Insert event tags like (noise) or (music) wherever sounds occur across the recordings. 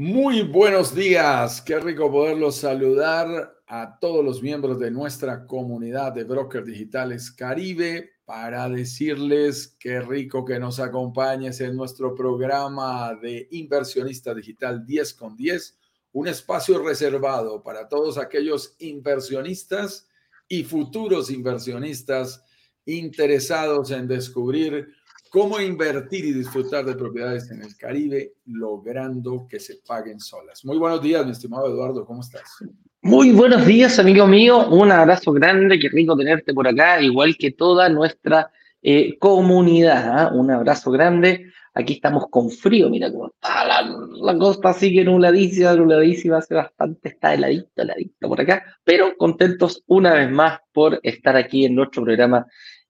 Muy buenos días, qué rico poderlos saludar a todos los miembros de nuestra comunidad de brokers digitales Caribe para decirles qué rico que nos acompañes en nuestro programa de inversionista digital 10 con 10, un espacio reservado para todos aquellos inversionistas y futuros inversionistas interesados en descubrir cómo invertir y disfrutar de propiedades en el Caribe logrando que se paguen solas. Muy buenos días, mi estimado Eduardo, ¿cómo estás? Muy buenos días, amigo mío. Un abrazo grande, qué rico tenerte por acá, igual que toda nuestra eh, comunidad. ¿ah? Un abrazo grande. Aquí estamos con frío, mira cómo está la, la costa, sigue nubladísima, nubladísima, hace bastante, está heladito, heladito por acá, pero contentos una vez más por estar aquí en nuestro programa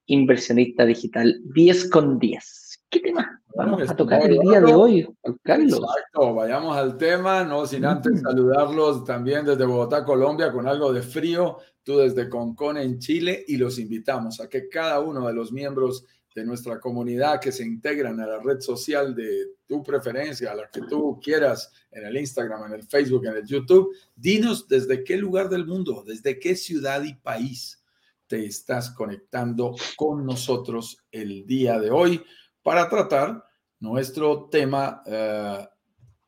inversionista digital 10 con 10. ¿Qué tema vamos a tocar el día de hoy, Carlos? Exacto, vayamos al tema, no sin antes saludarlos también desde Bogotá, Colombia, con algo de frío, tú desde Concón en Chile, y los invitamos a que cada uno de los miembros de nuestra comunidad que se integran a la red social de tu preferencia, a la que tú quieras, en el Instagram, en el Facebook, en el YouTube, dinos desde qué lugar del mundo, desde qué ciudad y país te estás conectando con nosotros el día de hoy para tratar nuestro tema eh,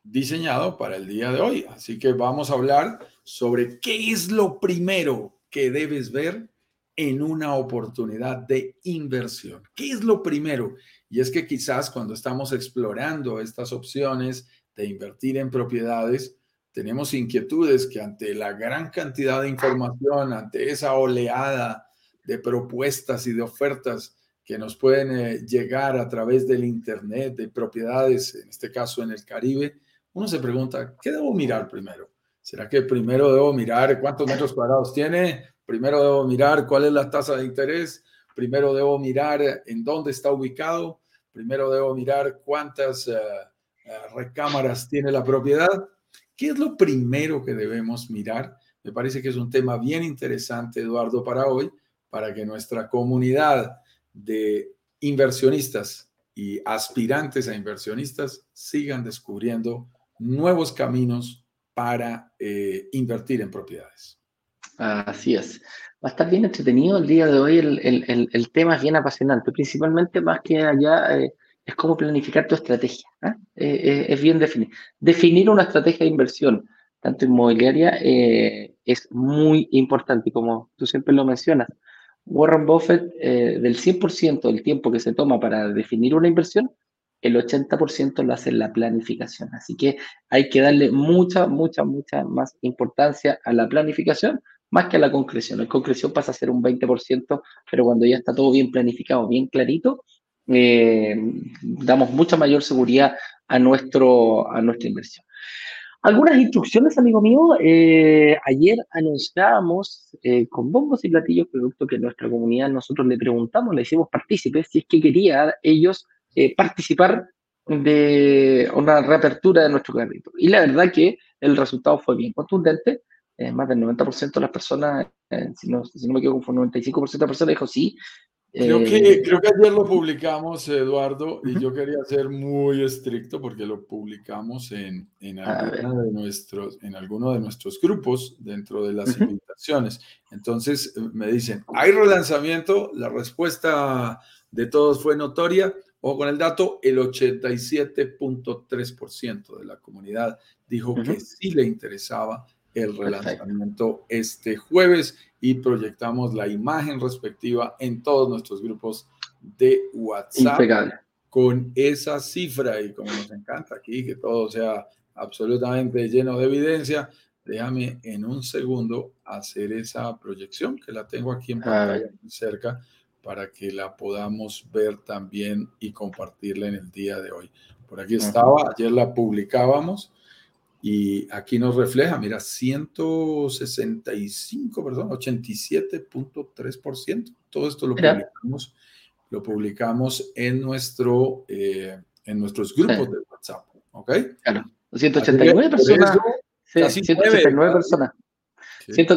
diseñado para el día de hoy. Así que vamos a hablar sobre qué es lo primero que debes ver en una oportunidad de inversión. ¿Qué es lo primero? Y es que quizás cuando estamos explorando estas opciones de invertir en propiedades, tenemos inquietudes que ante la gran cantidad de información, ante esa oleada de propuestas y de ofertas que nos pueden eh, llegar a través del Internet, de propiedades, en este caso en el Caribe, uno se pregunta, ¿qué debo mirar primero? ¿Será que primero debo mirar cuántos metros cuadrados tiene? Primero debo mirar cuál es la tasa de interés. Primero debo mirar en dónde está ubicado. Primero debo mirar cuántas eh, eh, recámaras tiene la propiedad. ¿Qué es lo primero que debemos mirar? Me parece que es un tema bien interesante, Eduardo, para hoy, para que nuestra comunidad de inversionistas y aspirantes a inversionistas sigan descubriendo nuevos caminos para eh, invertir en propiedades. Así es. Va a estar bien entretenido el día de hoy. El, tema es bien apasionante. Principalmente, más que allá, eh, es cómo planificar tu estrategia. ¿ah? Eh, es bien definir. Definir una estrategia de inversión, tanto inmobiliaria, es muy importante. Como tú siempre lo mencionas, Warren Buffett, eh, del 100% del tiempo que se toma para definir una inversión, el 80% lo hace la planificación. Así que hay que darle mucha, mucha, mucha más importancia a la planificación más que a la concreción. La concreción pasa a ser un 20%, pero cuando ya está todo bien planificado, bien clarito, eh, damos mucha mayor seguridad a, nuestro, a nuestra inversión. Algunas instrucciones, amigo mío. Eh, ayer anunciábamos eh, con bombos y platillos, producto que nuestra comunidad nosotros le preguntamos, le hicimos partícipes, si es que quería ellos eh, participar de una reapertura de nuestro carrito. Y la verdad que el resultado fue bien contundente. más del 90% de las personas, si no, si, no, me equivoco, fue un 95% de las personas dijo sí, Creo que, eh, creo que ayer lo (laughs) publicamos, Eduardo, y yo quería ser muy estricto porque lo publicamos en, en, alguno de nuestros, en alguno de nuestros grupos dentro de las invitaciones. Entonces eh, me dicen, ¿hay relanzamiento? La respuesta de todos fue notoria. O con el dato, el 87.3% de la comunidad dijo que sí le interesaba el relanzamiento este jueves y proyectamos la imagen respectiva en todos nuestros grupos de WhatsApp con esa cifra y como nos encanta aquí que todo sea absolutamente lleno de evidencia, déjame en un segundo hacer esa proyección que la tengo aquí en pantalla cerca para que la podamos ver también y compartirla en el día de hoy. Por aquí estaba, ayer la publicábamos y aquí nos refleja, mira, 165, perdón, 87.3%. Todo esto lo publicamos, lo publicamos en, nuestro, eh, en nuestros grupos de WhatsApp. ¿Ok? Claro. 189 personas. sí, 189 personas.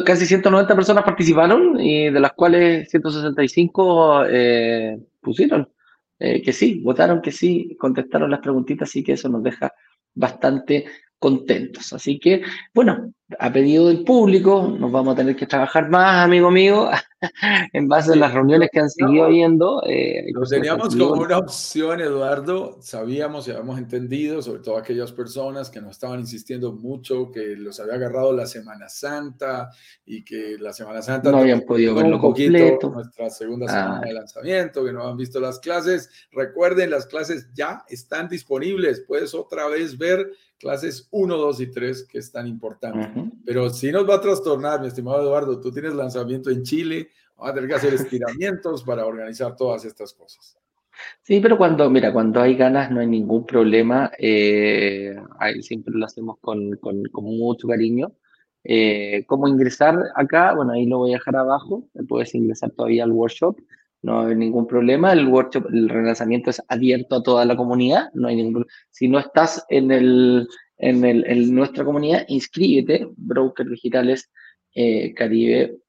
casi 190 personas participaron y de las cuales 165 eh, pusieron eh, que sí, votaron que sí, contestaron las preguntitas, así que eso nos deja bastante contentos. Así que, bueno, a pedido del público, nos vamos a tener que trabajar más, amigo mío, (laughs) en base a las reuniones que han seguido viendo. Eh, lo teníamos como una opción, Eduardo, sabíamos y habíamos entendido, sobre todo aquellas personas que nos estaban insistiendo mucho, que los había agarrado la Semana Santa y que la Semana Santa no habían podido verlo poquito, nuestra segunda semana de lanzamiento, que no han visto las clases. Recuerden, las clases ya están disponibles, puedes otra vez ver clases 1, 2 y 3 que es tan importante. Pero si nos va a trastornar, mi estimado Eduardo, tú tienes lanzamiento en Chile, vamos a tener que hacer (laughs) estiramientos para organizar todas estas cosas. Sí, pero cuando, mira, cuando hay ganas no hay ningún problema. Eh, siempre lo hacemos con, con, con mucho cariño. Eh, ¿Cómo ingresar acá? Bueno, ahí lo voy a dejar abajo. Puedes ingresar todavía al workshop. No hay ningún problema. El workshop, el relanzamiento es abierto a toda la comunidad. No hay ningún Si no estás en el, en, el, en nuestra comunidad, inscríbete, broker digitales eh, caribe.com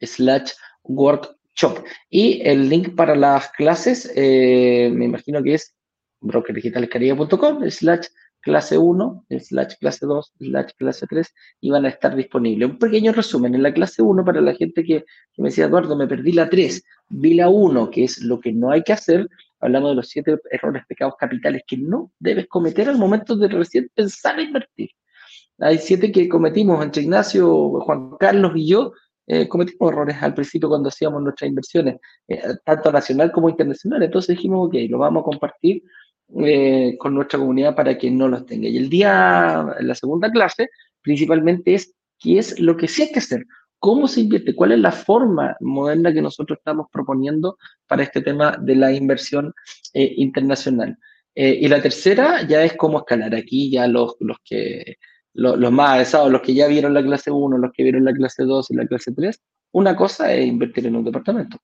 slash workshop. Y el link para las clases, eh, me imagino que es brokerdigitalescaribe.com slash clase 1, slash clase 2, slash clase 3, y van a estar disponibles. Un pequeño resumen, en la clase 1, para la gente que, me decía, Eduardo, me perdí la 3, vi la 1, que es lo que no hay que hacer, hablamos de los siete errores, pecados capitales que no debes cometer al momento de recién pensar en invertir. Hay siete que cometimos entre Ignacio, Juan Carlos y yo, eh, cometimos errores al principio cuando hacíamos nuestras inversiones, eh, tanto nacional como internacional. Entonces dijimos, ok, lo vamos a compartir eh, con nuestra comunidad para que no los tenga. Y el día, la segunda clase, principalmente es qué es lo que sí hay que hacer ¿Cómo se invierte? ¿Cuál es la forma moderna que nosotros estamos proponiendo para este tema de la inversión eh, internacional? Eh, y la tercera ya es cómo escalar. Aquí ya los, los que los, más avanzados, los que ya vieron la clase 1, los que vieron la clase 2 y la clase 3, una cosa es invertir en un departamento.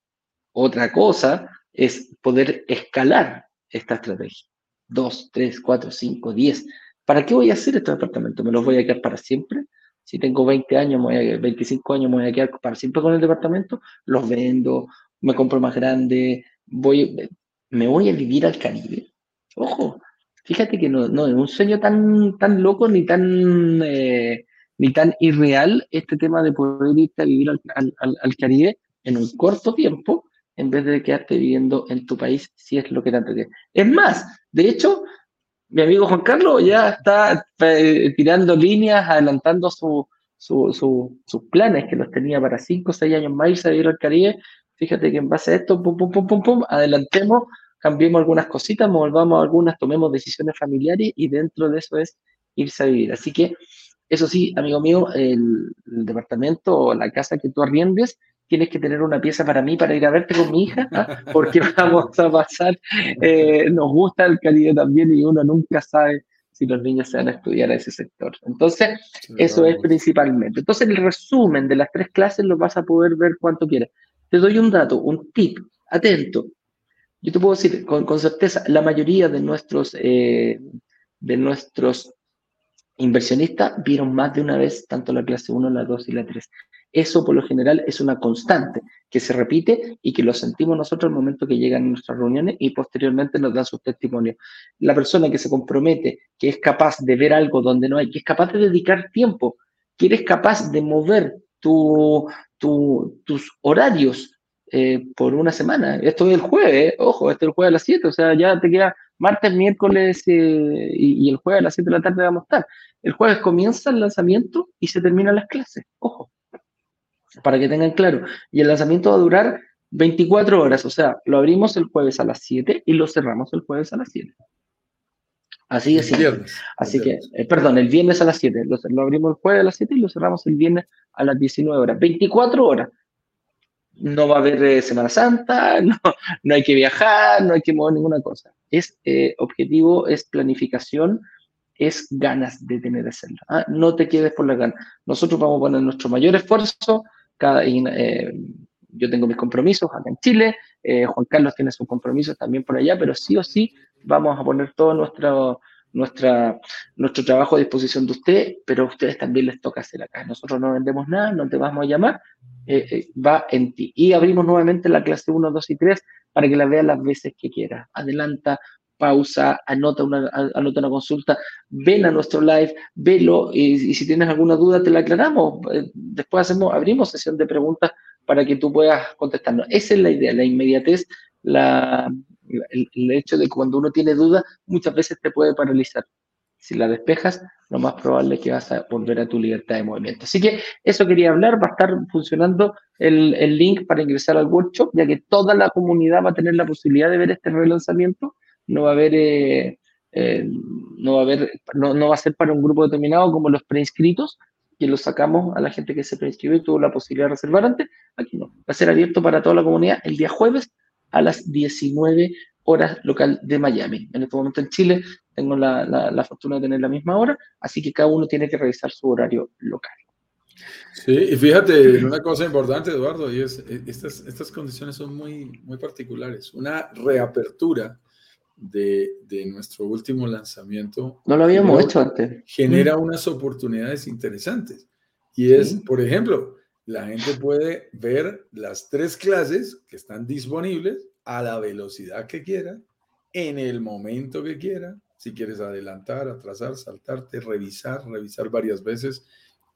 Otra cosa es poder escalar esta estrategia. 2, 3, 4, 5, 10. ¿Para qué voy a hacer estos departamentos? ¿Me los voy a quedar para siempre? si tengo 20 años, 25 años, me voy a quedar para siempre con el departamento, los vendo, me compro más grande, voy, me voy a vivir al Caribe. Ojo, fíjate que no, no es un sueño tan, tan loco ni tan, eh, ni tan irreal este tema de poder irte a vivir al, al, Caribe en un corto tiempo en vez de quedarte viviendo en tu país si es lo que tanto quieres. Es más, de hecho, mi amigo Juan Carlos ya está eh, tirando líneas, adelantando su, sus planes que los tenía para 5 o 6 años más irse a vivir al Caribe. Fíjate que en base a esto, pum, pum, pum, pum, pum, adelantemos, cambiemos algunas cositas, volvamos algunas, tomemos decisiones familiares y dentro de eso es irse a vivir. Así que, eso sí, amigo mío, el, el departamento o la casa que tú arriendes tienes que tener una pieza para mí para ir a verte con mi hija, ¿ah? porque (laughs) vamos a pasar, eh, nos gusta el Caribe también y uno nunca sabe si los niños se van a estudiar a ese sector. Entonces, eso es principalmente. Entonces, el resumen de las tres clases lo vas a poder ver cuanto quieras. Te doy un dato, un tip, atento. Yo te puedo decir con, con certeza, la mayoría de nuestros, eh, de nuestros inversionistas vieron más de una vez tanto la clase 1, la 2 y la 3. Eso por lo general es una constante que se repite y que lo sentimos nosotros al momento que llegan nuestras reuniones y posteriormente nos dan sus testimonios. La persona que se compromete, que es capaz de ver algo donde no hay, que es capaz de dedicar tiempo, que eres capaz de mover tu, tus horarios eh, por una semana. Esto es el jueves, ojo, esto es el jueves a las 7, o sea, ya te queda martes, miércoles eh, y, y, el jueves a las 7 de la tarde vamos a estar. El jueves comienza el lanzamiento y se terminan las clases, ojo para que tengan claro. Y el lanzamiento va a durar 24 horas, o sea, lo abrimos el jueves a las 7 y lo cerramos el jueves a las 7. Así es. Así que, eh, perdón, el viernes a las 7. Lo, abrimos el jueves a las 7 y lo cerramos el viernes a las 19 horas. 24 horas. No va a haber eh, Semana Santa, (laughs) no, no, hay que viajar, no hay que mover ninguna cosa. Es eh, objetivo, es planificación, es ganas de tener hacerlo. ¿ah? No te quedes por la ganas. Nosotros vamos a poner nuestro mayor esfuerzo eh, yo tengo mis compromisos acá en Chile, eh, Juan Carlos tiene sus compromisos también por allá, pero sí o sí vamos a poner todo nuestro, nuestra, nuestro trabajo a disposición de usted, pero a ustedes también les toca hacer acá. Nosotros no vendemos nada, no te vamos a llamar, eh, va en ti. Y abrimos nuevamente la clase 1, 2 y 3 para que la veas las veces que quieras. Adelanta, pausa, anota una, anota una consulta, ven a nuestro live, velo y, si tienes alguna duda te la aclaramos. Eh, después hacemos, abrimos sesión de preguntas para que tú puedas contestarnos. Esa es la idea, la inmediatez, la, el, hecho de que cuando uno tiene dudas muchas veces te puede paralizar. Si la despejas, lo más probable es que vas a volver a tu libertad de movimiento. Así que eso quería hablar, va a estar funcionando el, el link para ingresar al workshop, ya que toda la comunidad va a tener la posibilidad de ver este relanzamiento no va a haber, eh, eh, no, va a haber no, no, va a ser para un grupo determinado como los preinscritos, que los sacamos a la gente que se preinscribió y tuvo la posibilidad de reservar antes. Aquí no, va a ser abierto para toda la comunidad el día jueves a las 19 horas local de Miami. En este momento en Chile tengo la, la, fortuna de tener la misma hora, así que cada uno tiene que revisar su horario local. Sí, y fíjate, una cosa importante, Eduardo, y es, estas, estas condiciones son muy, muy particulares. Una reapertura de, de, nuestro último lanzamiento. No lo habíamos hecho antes. Genera mm. unas oportunidades interesantes. Y es, por ejemplo, la gente puede ver las tres clases que están disponibles a la velocidad que quiera, en el momento que quiera. Si quieres adelantar, atrasar, saltarte, revisar, revisar varias veces,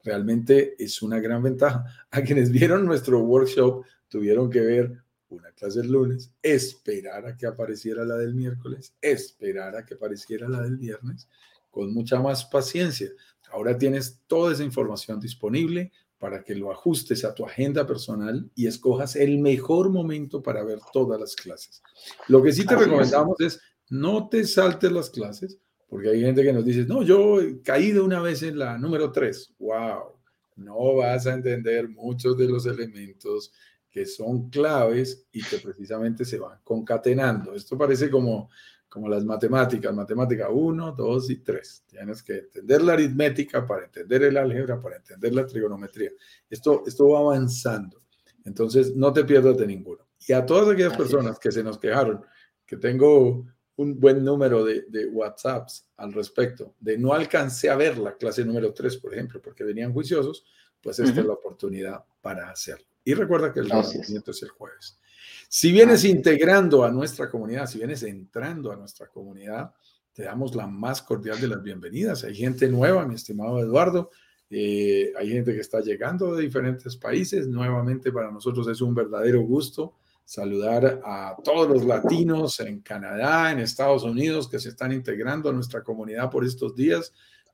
realmente es una gran ventaja. A quienes vieron nuestro workshop tuvieron que ver una clase el lunes, esperar a que apareciera la del miércoles, esperar a que apareciera la del viernes, con mucha más paciencia. Ahora tienes toda esa información disponible para que lo ajustes a tu agenda personal y escojas el mejor momento para ver todas las clases. Lo que sí te recomendamos es. no te saltes las clases, porque hay gente que nos dice, no, yo caí de una vez en la número 3. ¡Wow! No vas a entender muchos de los elementos que son claves y que precisamente se van concatenando. Esto parece como, como las matemáticas, matemática 1, 2 y 3. Tienes que entender la aritmética para entender el álgebra, para entender la trigonometría. Esto, esto va avanzando. Entonces, no te pierdas de ninguno. Y a todas aquellas personas que se nos quejaron, que tengo un buen número de, de, WhatsApps al respecto, de no alcancé a ver la clase número 3, por ejemplo, porque venían juiciosos, pues esta es la oportunidad para hacerlo. Y recuerda que el lanzamiento es el jueves. Si vienes integrando a nuestra comunidad, si vienes entrando a nuestra comunidad, te damos la más cordial de las bienvenidas. Hay gente nueva, mi estimado Eduardo. Eh, hay gente que está llegando de diferentes países. Nuevamente para nosotros es un verdadero gusto saludar a todos los latinos en Canadá, en Estados Unidos que se están integrando a nuestra comunidad por estos días.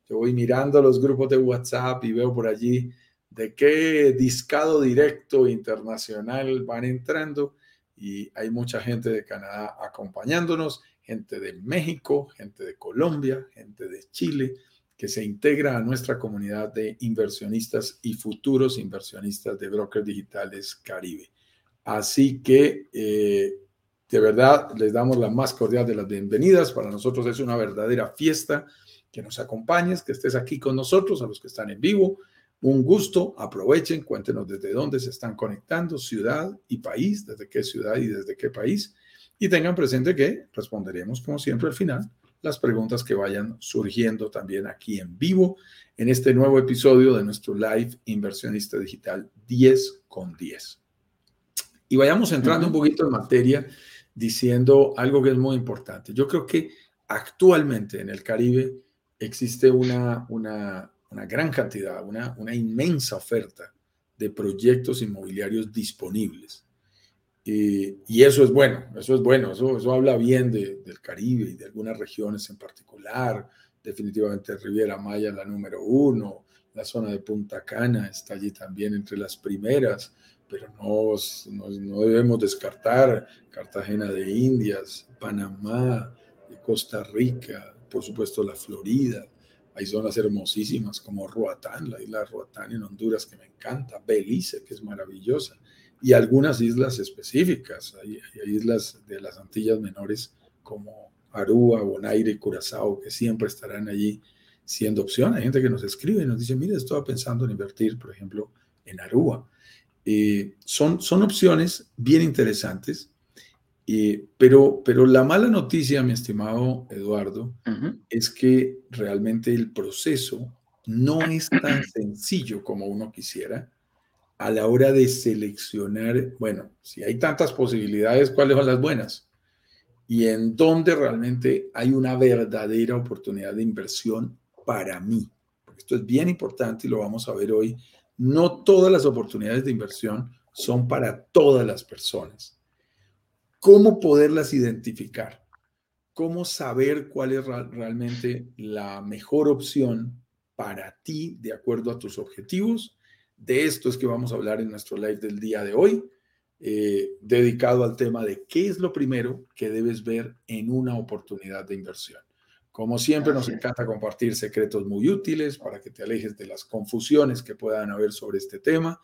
Yo voy mirando los grupos de WhatsApp y veo por allí de qué discado directo internacional van entrando y hay mucha gente de Canadá acompañándonos, gente de México, gente de Colombia, gente de Chile, que se integra a nuestra comunidad de inversionistas y futuros inversionistas de brokers digitales Caribe. Así que eh, de verdad les damos la más cordial de las bienvenidas. Para nosotros es una verdadera fiesta que nos acompañes, que estés aquí con nosotros, a los que están en vivo, un gusto, aprovechen, cuéntenos desde dónde se están conectando, ciudad y país, desde qué ciudad y desde qué país. Y tengan presente que responderemos, como siempre, al final las preguntas que vayan surgiendo también aquí en vivo en este nuevo episodio de nuestro live inversionista digital 10 con 10. Y vayamos entrando un poquito en materia diciendo algo que es muy importante. Yo creo que actualmente en el Caribe existe una, una, una gran cantidad, una, una inmensa oferta de proyectos inmobiliarios disponibles. y eso es bueno, eso es bueno, eso, eso habla bien de, del Caribe y de algunas regiones en particular. Definitivamente Riviera Maya la número uno, la zona de Punta Cana está allí también entre las primeras, pero no, no, no debemos descartar Cartagena de Indias, Panamá, Costa Rica, por supuesto la Florida, hay zonas hermosísimas como Roatán, la isla de Roatán en Honduras que me encanta, Belice que es maravillosa, y algunas islas específicas. Hay, islas de las Antillas Menores como Aruba, Bonaire y Curazao que siempre estarán allí siendo opción. Hay gente que nos escribe y nos dice, mire, estaba pensando en invertir, por ejemplo, en Aruba. Eh, son, son opciones bien interesantes, eh, pero, pero la mala noticia, mi estimado Eduardo, es que realmente el proceso no es tan sencillo como uno quisiera a la hora de seleccionar, bueno, si hay tantas posibilidades, ¿cuáles son las buenas? Y en dónde realmente hay una verdadera oportunidad de inversión para mí. Esto es bien importante y lo vamos a ver hoy. No todas las oportunidades de inversión son para todas las personas. ¿Cómo poderlas identificar? ¿Cómo saber cuál es realmente la mejor opción para ti de acuerdo a tus objetivos? De esto es que vamos a hablar en nuestro live del día de hoy, eh, dedicado al tema de qué es lo primero que debes ver en una oportunidad de inversión. Como siempre, nos encanta compartir secretos muy útiles para que te alejes de las confusiones que puedan haber sobre este tema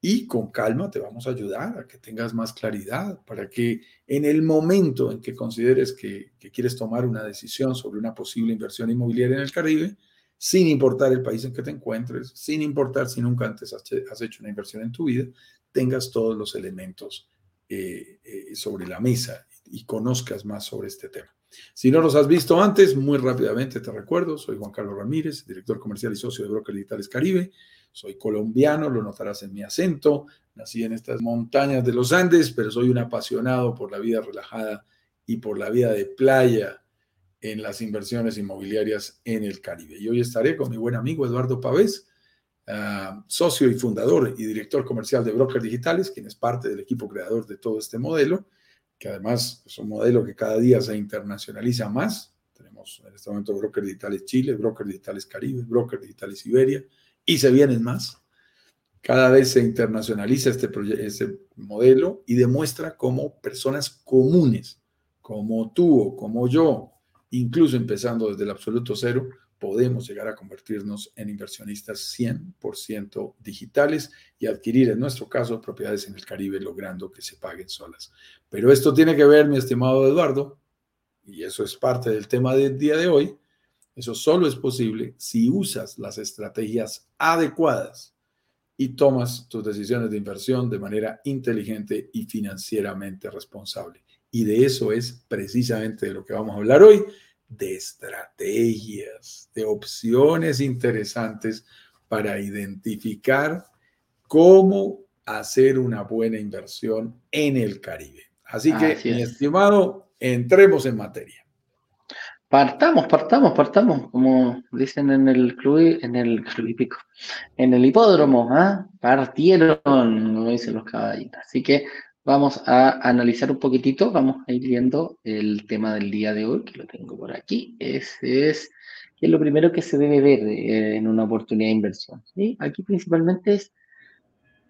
y con calma te vamos a ayudar a que tengas más claridad para que en el momento en que consideres que, quieres tomar una decisión sobre una posible inversión inmobiliaria en el Caribe, sin importar el país en que te encuentres, sin importar si nunca antes has hecho una inversión en tu vida, tengas todos los elementos eh, eh, sobre la mesa y conozcas más sobre este tema. Si no los has visto antes, muy rápidamente te recuerdo, soy Juan Carlos Ramírez, director comercial y socio de Broker Digitales Caribe. Soy colombiano, lo notarás en mi acento. Nací en estas montañas de los Andes, pero soy un apasionado por la vida relajada y por la vida de playa en las inversiones inmobiliarias en el Caribe. Y hoy estaré con mi buen amigo Eduardo Pavés, ah, socio y fundador y director comercial de Brokers Digitales, quien es parte del equipo creador de todo este modelo, que además es un modelo que cada día se internacionaliza más. Tenemos en este momento Brokers Digitales Chile, Brokers Digitales Caribe, Brokers Digitales Iberia, y se vienen más. Cada vez se internacionaliza este, este modelo y demuestra cómo personas comunes, como tú o como yo, incluso empezando desde el absoluto cero, podemos llegar a convertirnos en inversionistas 100% digitales y adquirir, en nuestro caso, propiedades en el Caribe, logrando que se paguen solas. Pero esto tiene que ver, mi estimado Eduardo, y eso es parte del tema del día de hoy, eso solo es posible si usas las estrategias adecuadas y tomas tus decisiones de inversión de manera inteligente y financieramente responsable. Y de eso es precisamente de lo que vamos a hablar hoy, de estrategias, de opciones interesantes para identificar cómo hacer una buena inversión en el Caribe. Así que, mi estimado, entremos en materia. Partamos, partamos, partamos, como dicen en el club, en el club hípico, en el hipódromo, ¿ah? partieron, como dicen los caballitos. Así que Vamos a analizar un poquitito, vamos a ir viendo el tema del día de hoy, que lo tengo por aquí. Ese es, que es lo primero que se debe ver eh, en una oportunidad de inversión. ¿sí? Aquí principalmente es,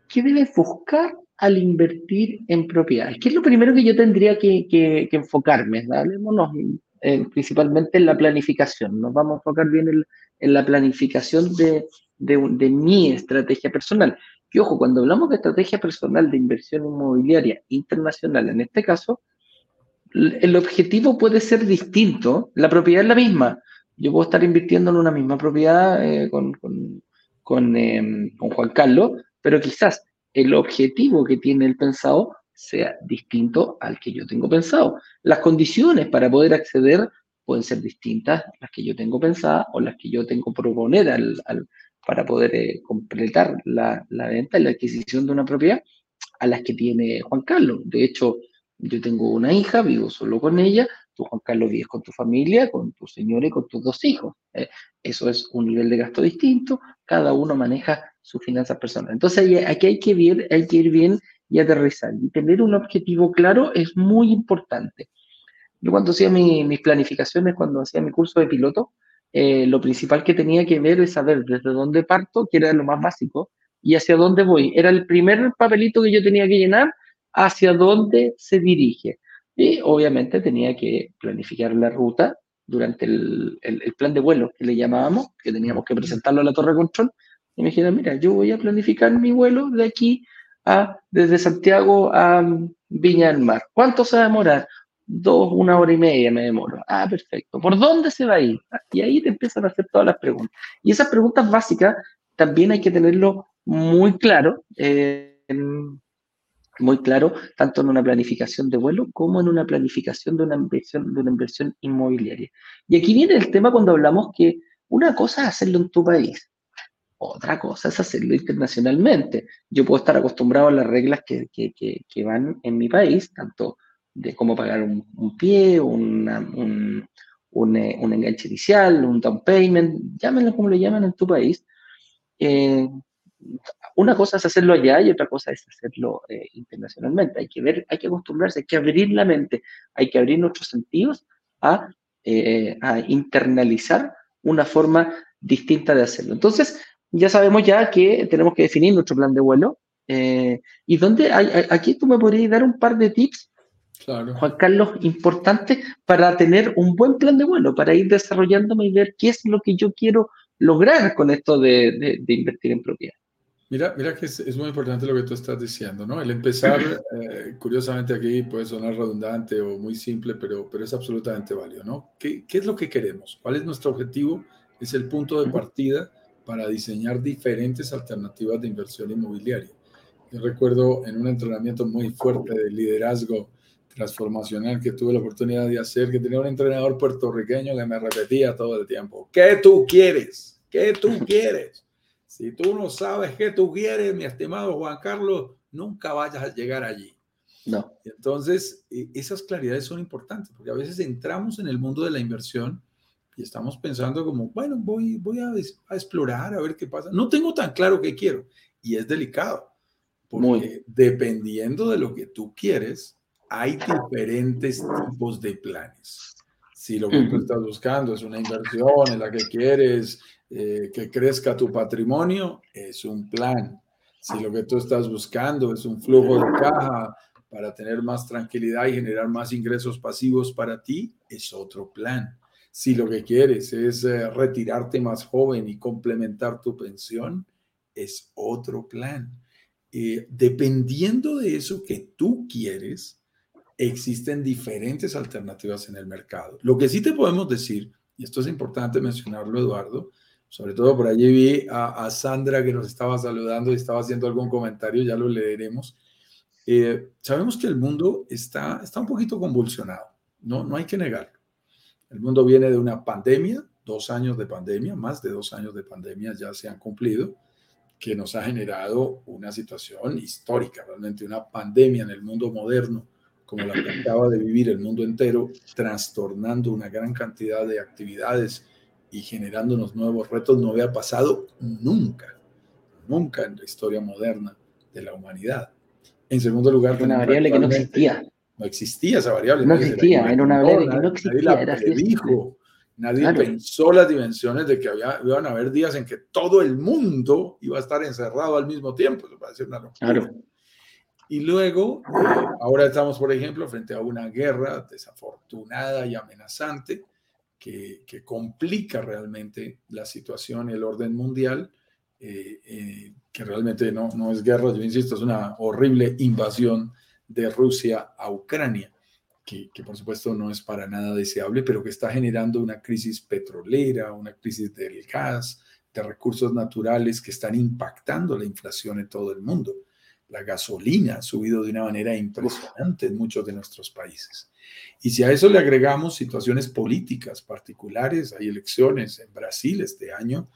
¿qué debes buscar al invertir en propiedades? ¿Qué es lo primero que yo tendría que, que, enfocarme? Hablemosnos eh, principalmente en la planificación. Nos vamos a enfocar bien en, en la planificación de, de, de mi estrategia personal. Y ojo, cuando hablamos de estrategia personal de inversión inmobiliaria internacional, en este caso, el objetivo puede ser distinto, la propiedad es la misma. Yo puedo estar invirtiendo en una misma propiedad eh, con, em, con, Juan Carlos, pero quizás el objetivo que tiene el pensado sea distinto al que yo tengo pensado. Las condiciones para poder acceder pueden ser distintas las que yo tengo pensadas o las que yo tengo proponer para poder eh, completar la, la, venta y la adquisición de una propiedad a las que tiene Juan Carlos. De hecho, yo tengo una hija, vivo solo con ella, tú Juan Carlos vives con tu familia, con tu señora y con tus dos hijos. Eh, eso es un nivel de gasto distinto, cada uno maneja sus finanzas personales. Entonces aquí hay que, ver, hay que ir bien y aterrizar. Y tener un objetivo claro es muy importante. Yo cuando hacía mis planificaciones, cuando hacía mi curso de piloto, eh, lo principal que tenía que ver es saber desde dónde parto, que era lo más básico, y hacia dónde voy. Era el primer papelito que yo tenía que llenar, hacia dónde se dirige. Y obviamente tenía que planificar la ruta durante el, plan de vuelo que le llamábamos, que teníamos que presentarlo a la torre control. Y me dijeron, mira, yo voy a planificar mi vuelo de aquí desde Santiago a Viña del Mar. ¿Cuánto se va a demorar? dos, una hora y media me demoro. Ah, perfecto. ¿Por dónde se va a ir? Y ahí te empiezan a hacer todas las preguntas. Y esas preguntas básicas también hay que tenerlo muy claro, eh, muy claro, tanto en una planificación de vuelo como en una planificación de una inversión, de una inversión inmobiliaria. Y aquí viene el tema cuando hablamos que una cosa es hacerlo en tu país, otra cosa es hacerlo internacionalmente. Yo puedo estar acostumbrado a las reglas que, que, que, van en mi país, tanto de cómo pagar un, pie, una, un, un, eh, un, enganche inicial, un down payment, llámenlo como lo llaman en tu país. Eh, una cosa es hacerlo allá y otra cosa es hacerlo eh, internacionalmente. Hay que ver, hay que acostumbrarse, hay que abrir la mente, hay que abrir nuestros sentidos a, a internalizar una forma distinta de hacerlo. Entonces, ya sabemos ya que tenemos que definir nuestro plan de vuelo. Eh, y dónde aquí tú me podrías dar un par de tips, Juan Carlos, importantes para tener un buen plan de vuelo, para ir desarrollándome y ver qué es lo que yo quiero lograr con esto de, de, invertir en propiedad. Mira, mira que es, es, muy importante lo que tú estás diciendo, ¿no? El empezar, eh, curiosamente aquí puede sonar redundante o muy simple, pero, pero es absolutamente válido, ¿no? ¿Qué, ¿Qué es lo que queremos? ¿Cuál es nuestro objetivo? Es el punto de partida para diseñar diferentes alternativas de inversión inmobiliaria. Yo recuerdo en un entrenamiento muy fuerte de liderazgo transformacional que tuve la oportunidad de hacer, que tenía un entrenador puertorriqueño que me repetía todo el tiempo, ¿qué tú quieres? ¿Qué tú (laughs) quieres? Si tú no sabes qué tú quieres, mi estimado Juan Carlos, nunca vayas a llegar allí. No. Entonces, e, esas claridades son importantes, porque a veces entramos en el mundo de la inversión y estamos pensando como, bueno, voy, voy a, explorar, a ver qué pasa. No tengo tan claro qué quiero y es delicado, porque dependiendo de lo que tú quieres, hay diferentes tipos de planes. Si lo que tú estás buscando es una inversión en la que quieres eh, que crezca tu patrimonio, es un plan. Si lo que tú estás buscando es un flujo de caja para tener más tranquilidad y generar más ingresos pasivos para ti, es otro plan. Si lo que quieres es eh, retirarte más joven y complementar tu pensión, es otro plan. Eh, dependiendo de eso que tú quieres, existen diferentes alternativas en el mercado. Lo que sí te podemos decir, y esto es importante mencionarlo, Eduardo, sobre todo por allí vi a, Sandra que nos estaba saludando y estaba haciendo algún comentario, ya lo leeremos. Eh, sabemos que el mundo está, está un poquito convulsionado, no, no hay que negarlo. El mundo viene de una pandemia, dos años de pandemia, más de dos años de pandemia ya se han cumplido, que nos ha generado una situación histórica, realmente una pandemia en el mundo moderno, como la que acaba de vivir el mundo entero, trastornando una gran cantidad de actividades y generando unos nuevos retos, no había pasado nunca, nunca en la historia moderna de la humanidad. En segundo lugar, una variable que no existía. No existía esa variable. No existía, era una variable que no existía. Nadie la dijo. Nadie pensó las dimensiones de que había, iban a haber días en que todo el mundo iba a estar encerrado al mismo tiempo. Eso parece una locura. Claro. Y luego, eh, ahora estamos, por ejemplo, frente a una guerra desafortunada y amenazante que, que complica realmente la situación y el orden mundial, eh, eh, que realmente no, no es guerra, yo insisto, es una horrible invasión de Rusia a Ucrania, que, por supuesto no es para nada deseable, pero que está generando una crisis petrolera, una crisis del gas, de recursos naturales que están impactando la inflación en todo el mundo. La gasolina ha subido de una manera impresionante en muchos de nuestros países. Y si a eso le agregamos situaciones políticas particulares, hay elecciones en Brasil este año,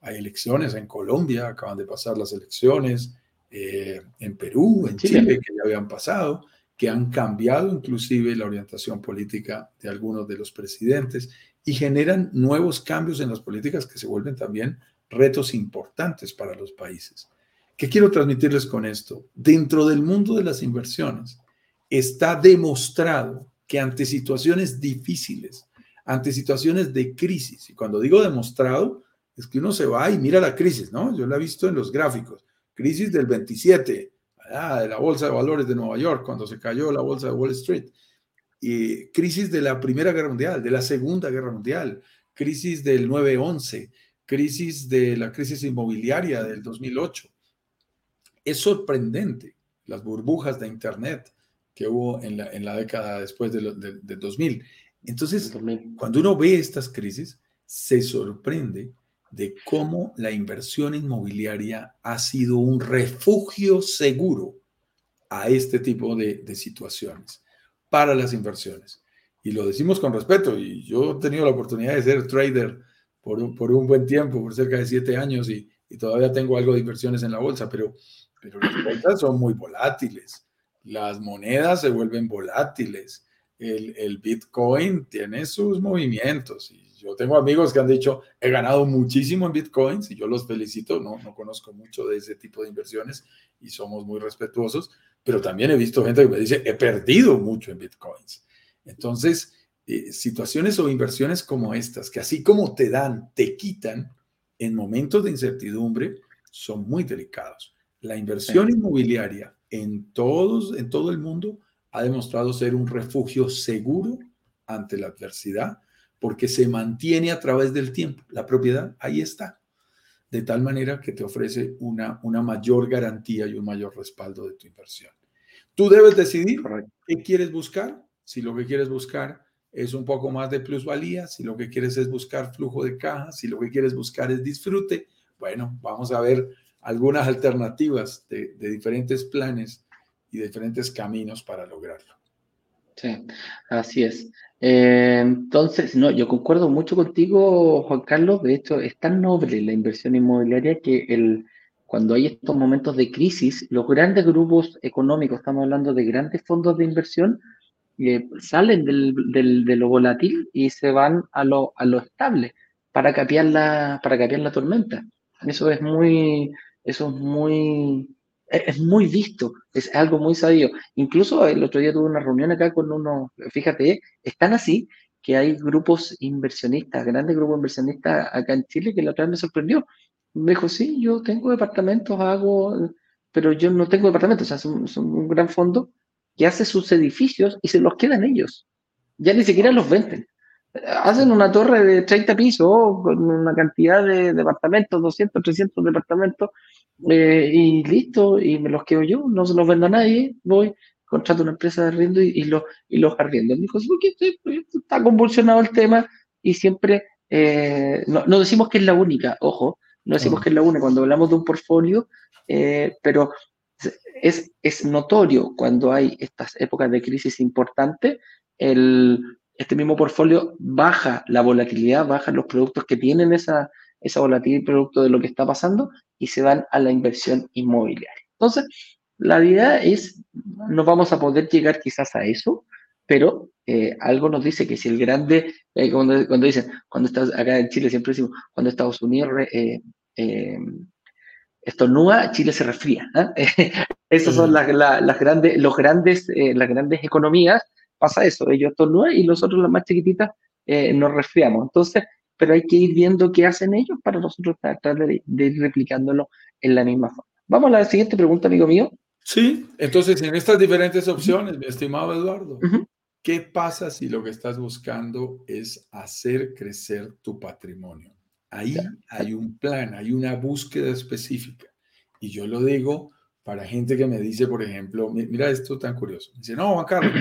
hay elecciones en Colombia, acaban de pasar las elecciones, eh, en Perú, en Chile. que ya habían pasado, que han cambiado inclusive la orientación política de algunos de los presidentes y generan nuevos cambios en las políticas que se vuelven también retos importantes para los países. ¿Qué quiero transmitirles con esto? Dentro del mundo de las inversiones está demostrado que ante situaciones difíciles, ante situaciones de crisis, y cuando digo demostrado, es que uno se va y mira la crisis, ¿no? Yo la he visto en los gráficos crisis del 27, de la Bolsa de Valores de Nueva York, cuando se cayó la Bolsa de Wall Street, y crisis de la Primera Guerra Mundial, de la Segunda Guerra Mundial, crisis del 9-11, crisis de la crisis inmobiliaria del 2008. Es sorprendente las burbujas de Internet que hubo en la, en la década después del de, 2000. Entonces, cuando uno ve estas crisis, se sorprende de cómo la inversión inmobiliaria ha sido un refugio seguro a este tipo de, situaciones para las inversiones. Y lo decimos con respeto, y yo he tenido la oportunidad de ser trader por un, por un buen tiempo, por cerca de siete años, y, y, todavía tengo algo de inversiones en la bolsa, pero, pero las bolsas son muy volátiles, las monedas se vuelven volátiles, el, el Bitcoin tiene sus movimientos, y yo tengo amigos que han dicho, he ganado muchísimo en bitcoins y yo los felicito, no, no conozco mucho de ese tipo de inversiones y somos muy respetuosos, pero también he visto gente que me dice, he perdido mucho en bitcoins. Entonces, eh, situaciones o inversiones como estas, que así como te dan, te quitan en momentos de incertidumbre, son muy delicados. La inversión inmobiliaria en, todos, en todo el mundo ha demostrado ser un refugio seguro ante la adversidad porque se mantiene a través del tiempo. La propiedad ahí está, de tal manera que te ofrece una, una mayor garantía y un mayor respaldo de tu inversión. Tú debes decidir qué quieres buscar. Si lo que quieres buscar es un poco más de plusvalía, si lo que quieres es buscar flujo de caja, si lo que quieres buscar es disfrute, bueno, vamos a ver algunas alternativas de, de diferentes planes y diferentes caminos para lograrlo. Sí, así es. Eh, entonces, no, yo concuerdo mucho contigo, Juan Carlos. De hecho, es tan noble la inversión inmobiliaria que el, cuando hay estos momentos de crisis, los grandes grupos económicos, estamos hablando de grandes fondos de inversión, eh, salen del, del, de lo volátil y se van a lo, a lo estable para capear la, para capear la tormenta. Eso es muy, eso es muy, es muy visto, es algo muy sabio. Incluso el otro día tuve una reunión acá con unos, fíjate, están así que hay grupos inversionistas, grandes grupos inversionistas acá en Chile que la otra vez me sorprendió. Me dijo, sí, yo tengo departamentos, hago, pero yo no tengo departamentos, o sea, son, un gran fondo que hace sus edificios y se los quedan ellos. Ya ni siquiera los venden. Hacen una torre de 30 pisos con una cantidad de departamentos, 200, 300 departamentos, eh, y listo, y me los quedo yo, no se los vendo a nadie, voy, contrato una empresa de arriendo y, y, lo, y los arriendo. Me dijo, está convulsionado el tema y siempre, eh, no, decimos que es la única, ojo, no decimos que es la única cuando hablamos de un portfolio, eh, pero es, es notorio cuando hay estas épocas de crisis importantes, el, este mismo portfolio baja la volatilidad, baja los productos que tienen esa, esa volatilidad producto de lo que está pasando y se van a la inversión inmobiliaria. Entonces, la idea es, no vamos a poder llegar quizás a eso, pero eh, algo nos dice que si el grande, eh, cuando, cuando, dicen, cuando estás acá en Chile siempre decimos, cuando Estados Unidos eh, eh estornuda, Chile se resfría. (laughs) Esas son las, las, grandes, los grandes, las grandes economías, pasa eso, ellos estornudan y nosotros las más chiquititas nos resfriamos. Entonces, pero hay que ir viendo qué hacen ellos para nosotros tratar de, ir replicándolo en la misma forma. Vamos a la siguiente pregunta, amigo mío. Sí, entonces en estas diferentes opciones, mi estimado Eduardo, ¿qué pasa si lo que estás buscando es hacer crecer tu patrimonio? Ahí hay un plan, hay una búsqueda específica. Y yo lo digo para gente que me dice, por ejemplo, mira esto tan curioso. Dice, no, Juan Carlos,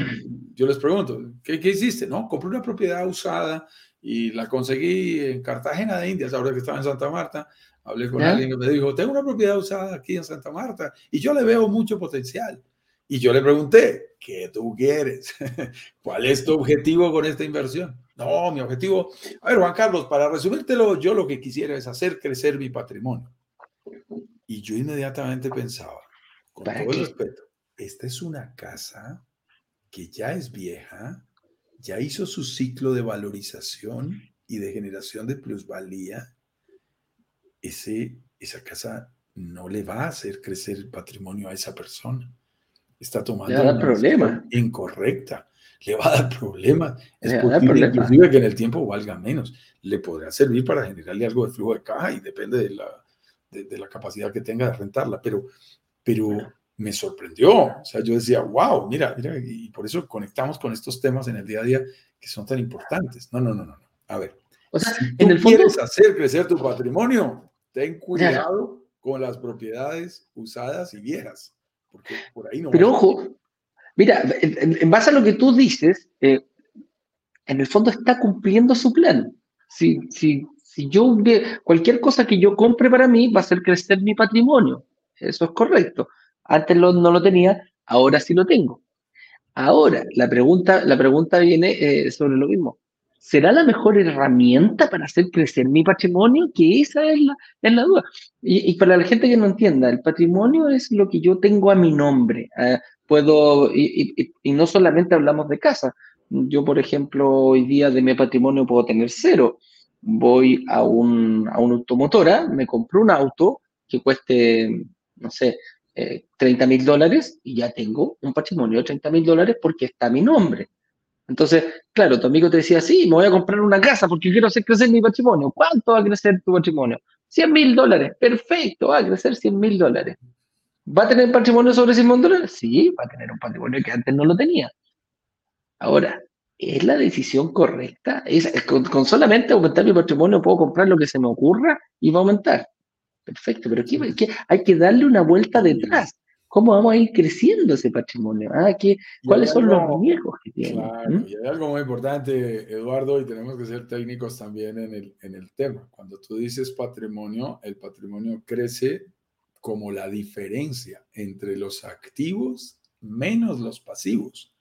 yo les pregunto, ¿qué, qué hiciste? No, compré una propiedad usada y la conseguí en Cartagena de Indias, ahora que estaba en Santa Marta. Hablé con alguien que me dijo, tengo una propiedad usada aquí en Santa Marta y yo le veo mucho potencial. Y yo le pregunté, ¿qué tú quieres? (laughs) ¿Cuál es tu objetivo con esta inversión? No, mi objetivo, a ver, Juan Carlos, para resumírtelo, yo lo que quisiera es hacer crecer mi patrimonio. Y yo inmediatamente pensaba, con todo el respeto, esta es una casa que ya es vieja, ya hizo su ciclo de valorización y de generación de plusvalía, ese, esa casa no le va a hacer crecer el patrimonio a esa persona. Está tomando una problema. incorrecta. Le va a dar problemas. Es posible inclusive que en el tiempo valga menos. Le podrá servir para generarle algo de flujo de caja y depende de la, de, la capacidad que tenga de rentarla. Pero, pero me sorprendió. O sea, yo decía, wow, mira, mira, y por eso conectamos con estos temas en el día a día que son tan importantes. No, no, no, no. A ver, o sea, si en el fondo... quieres hacer crecer tu patrimonio, ten cuidado con las propiedades usadas y viejas, porque por ahí no. Pero ojo, mira, en, base a lo que tú dices, eh, en el fondo está cumpliendo su plan. Si, si, Si yo, cualquier cosa que yo compre para mí va a hacer crecer mi patrimonio. Eso es correcto. Antes no lo tenía, ahora sí lo tengo. Ahora, la pregunta, la pregunta viene eh, sobre lo mismo. ¿Será la mejor herramienta para hacer crecer mi patrimonio? Que esa es la, es la duda. Y, para la gente que no entienda, el patrimonio es lo que yo tengo a mi nombre. Eh, puedo, y, y, no solamente hablamos de casa. Yo, por ejemplo, hoy día de mi patrimonio puedo tener cero. Voy a, un, a una automotora, me compro un auto que cueste, no sé, 30 eh, mil dólares y ya tengo un patrimonio de 30 mil dólares porque está mi nombre. Entonces, claro, tu amigo te decía, sí, me voy a comprar una casa porque quiero hacer crecer mi patrimonio. ¿Cuánto va a crecer tu patrimonio? 100 mil dólares. Perfecto, va a crecer 100 mil dólares. ¿Va a tener patrimonio sobre 100 mil dólares? Sí, va a tener un patrimonio que antes no lo tenía. Ahora, ¿es la decisión correcta? ¿Es, con, con, solamente aumentar mi patrimonio puedo comprar lo que se me ocurra y va a aumentar? Perfecto, pero aquí hay que darle una vuelta detrás. ¿Cómo vamos a ir creciendo ese patrimonio? Ah, ¿Cuáles son los riesgos que tiene? Claro, ¿Mm? y hay algo muy importante, Eduardo, y tenemos que ser técnicos también en el, en el tema. Cuando tú dices patrimonio, el patrimonio crece como la diferencia entre los activos menos los pasivos.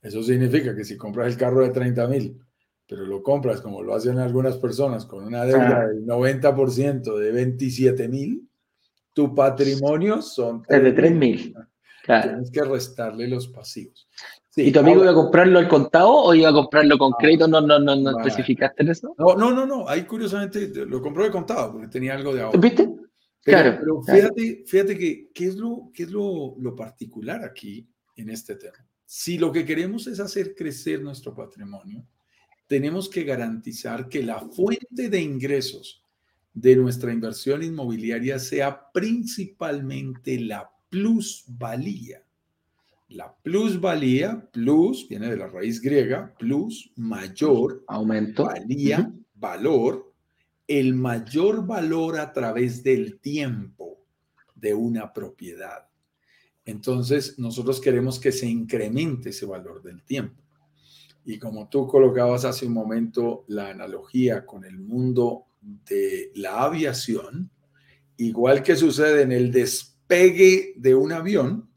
Eso significa que si compras el carro de 30 mil pero lo compras como lo hacen algunas personas con una deuda del 90% de 27 mil, tu patrimonio son... de 3 mil. Claro. Tienes que restarle los pasivos. ¿Y tu amigo iba a comprarlo al contado o iba a comprarlo con crédito? ¿No, no, no, no especificaste eso? No, no, no, no. Ahí curiosamente lo compró de contado porque tenía algo de ahorro. ¿Viste? claro. Pero fíjate, fíjate que qué es, lo, qué es lo, lo particular aquí en este tema. Si lo que queremos es hacer crecer nuestro patrimonio, tenemos que garantizar que la fuente de ingresos de nuestra inversión inmobiliaria sea principalmente la plusvalía. La plusvalía, plus, viene de la raíz griega, plus, mayor, aumento, valía, valor, el mayor valor a través del tiempo de una propiedad. Entonces, nosotros queremos que se incremente ese valor del tiempo. Y como tú colocabas hace un momento la analogía con el mundo de la aviación, igual que sucede en el despegue de un avión,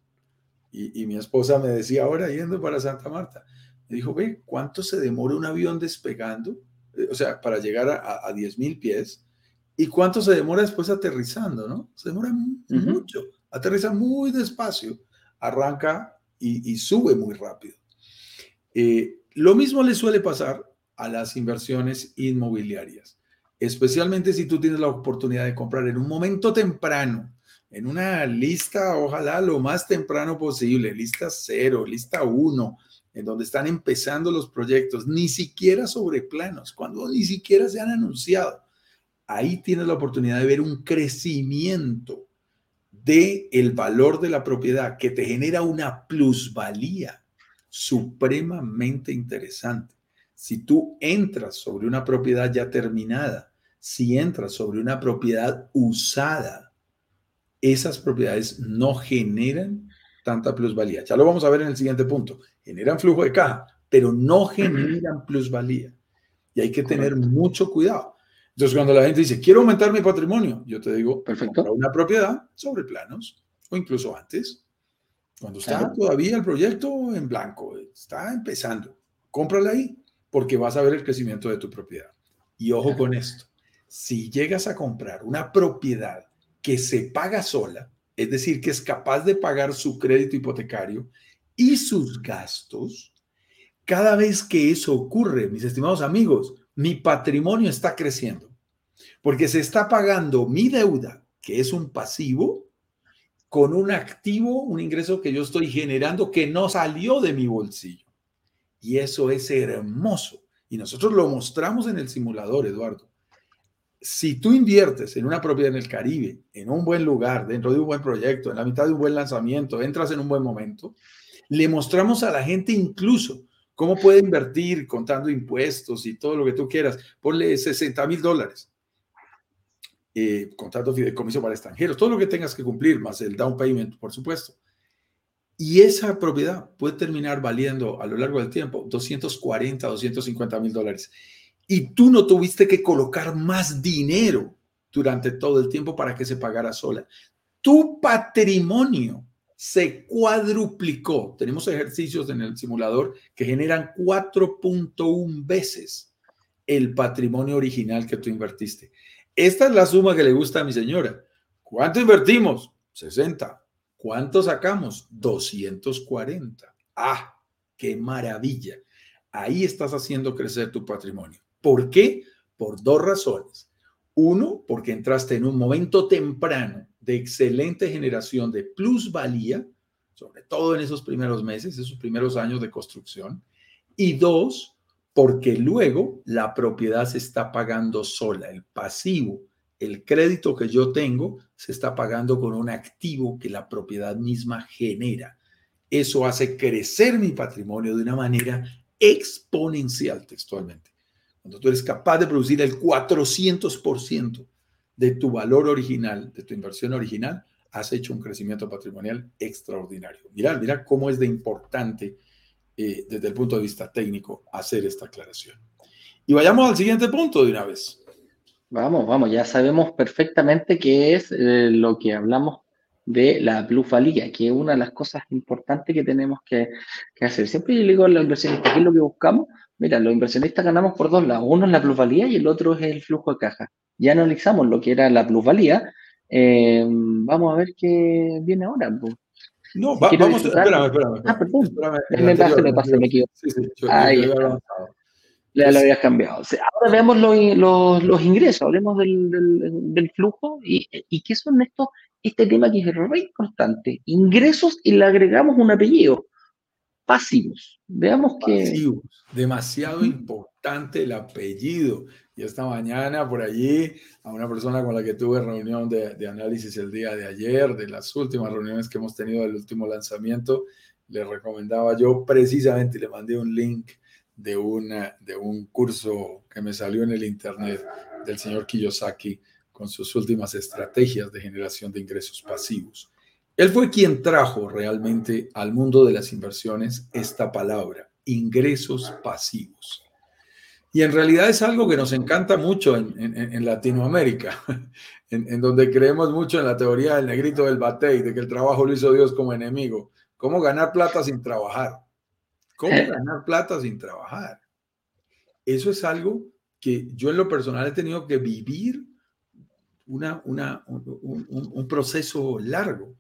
y, mi esposa me decía ahora yendo para Santa Marta, me dijo, ve, ¿cuánto se demora un avión despegando? Eh, o sea, para llegar a, a 10.000 pies. ¿Y cuánto se demora después aterrizando? ¿no? Se demora mucho. Aterriza muy despacio, arranca y, y sube muy rápido. Eh, lo mismo le suele pasar a las inversiones inmobiliarias, especialmente si tú tienes la oportunidad de comprar en un momento temprano, en una lista, ojalá lo más temprano posible, lista cero, lista uno, en donde están empezando los proyectos, ni siquiera sobre planos, cuando ni siquiera se han anunciado. Ahí tienes la oportunidad de ver un crecimiento de el valor de la propiedad que te genera una plusvalía supremamente interesante. Si tú entras sobre una propiedad ya terminada, si entras sobre una propiedad usada, esas propiedades no generan tanta plusvalía. Ya lo vamos a ver en el siguiente punto. Generan flujo de caja, pero no generan plusvalía. Y hay que tener mucho cuidado. Entonces, cuando la gente dice, quiero aumentar mi patrimonio, yo te digo, Perfecto. una propiedad sobre planos o incluso antes cuando está todavía el proyecto en blanco, está empezando, cómprala ahí porque vas a ver el crecimiento de tu propiedad. Y ojo con esto, si llegas a comprar una propiedad que se paga sola, es decir, que es capaz de pagar su crédito hipotecario y sus gastos, cada vez que eso ocurre, mis estimados amigos, mi patrimonio está creciendo, porque se está pagando mi deuda, que es un pasivo, con un activo, un ingreso que yo estoy generando que no salió de mi bolsillo. Y eso es hermoso. Y nosotros lo mostramos en el simulador, Eduardo. Si tú inviertes en una propiedad en el Caribe, en un buen lugar, dentro de un buen proyecto, en la mitad de un buen lanzamiento, entras en un buen momento, le mostramos a la gente incluso cómo puede invertir contando impuestos y todo lo que tú quieras. Ponle 60 mil dólares eh, contrato fideicomiso para extranjeros, todo lo que tengas que cumplir, más el down payment, por supuesto. Y esa propiedad puede terminar valiendo a lo largo del tiempo 240, 250 mil dólares. y tú no tuviste que colocar más dinero durante todo el tiempo para que se pagara sola. Tu patrimonio se cuadruplicó. Tenemos ejercicios en el simulador que generan 4.1 veces el patrimonio original que tú invertiste. Esta es la suma que le gusta a mi señora. ¿Cuánto invertimos? 60. ¿Cuánto sacamos? 240. Ah, qué maravilla. Ahí estás haciendo crecer tu patrimonio. ¿Por qué? Por dos razones. Uno, porque entraste en un momento temprano de excelente generación de plusvalía, sobre todo en esos primeros meses, esos primeros años de construcción. Y dos, porque luego la propiedad se está pagando sola, el pasivo, el crédito que yo tengo se está pagando con un activo que la propiedad misma genera. Eso hace crecer mi patrimonio de una manera exponencial textualmente. Cuando tú eres capaz de producir el 400% de tu valor original, de tu inversión original, has hecho un crecimiento patrimonial extraordinario. Mira, mira cómo es de importante eh, desde el punto de vista técnico hacer esta aclaración. Y vayamos al siguiente punto de una vez. Vamos, vamos, ya sabemos perfectamente qué es eh, lo que hablamos de la plusvalía, que es una de las cosas importantes que tenemos que, que hacer. Siempre yo digo a los inversionistas, ¿qué es lo que buscamos? Mira, los inversionistas ganamos por dos lados. Uno es la plusvalía y el otro es el flujo de caja ya analizamos lo que era la plusvalía, eh, vamos a ver qué viene ahora. No, vamos, espérame, espérame. Ah, perdón. me pase, me pase, me equivoco. Sí, sí, yo, Ahí yo, ya lo habías cambiado. ahora veamos los, los, ingresos, hablemos del, del, del flujo y, y, qué son estos, este tema que es re constante. Ingresos y le agregamos un apellido. Pasivos. Veamos que. Pasivos. Demasiado importante el apellido. Y esta mañana por allí, a una persona con la que tuve reunión de, análisis el día de ayer, de las últimas reuniones que hemos tenido del último lanzamiento, le recomendaba yo precisamente, le mandé un link de, una, de un curso que me salió en el internet del señor Kiyosaki con sus últimas estrategias de generación de ingresos pasivos. Él fue quien trajo realmente al mundo de las inversiones esta palabra, ingresos pasivos. Y en realidad es algo que nos encanta mucho en, Latinoamérica, (laughs) en, donde creemos mucho en la teoría del negrito del batey, de que el trabajo lo hizo Dios como enemigo. ¿Cómo ganar plata sin trabajar? ¿Cómo eh. ganar plata sin trabajar? Eso es algo que yo en lo personal he tenido que vivir una, una, un, proceso largo.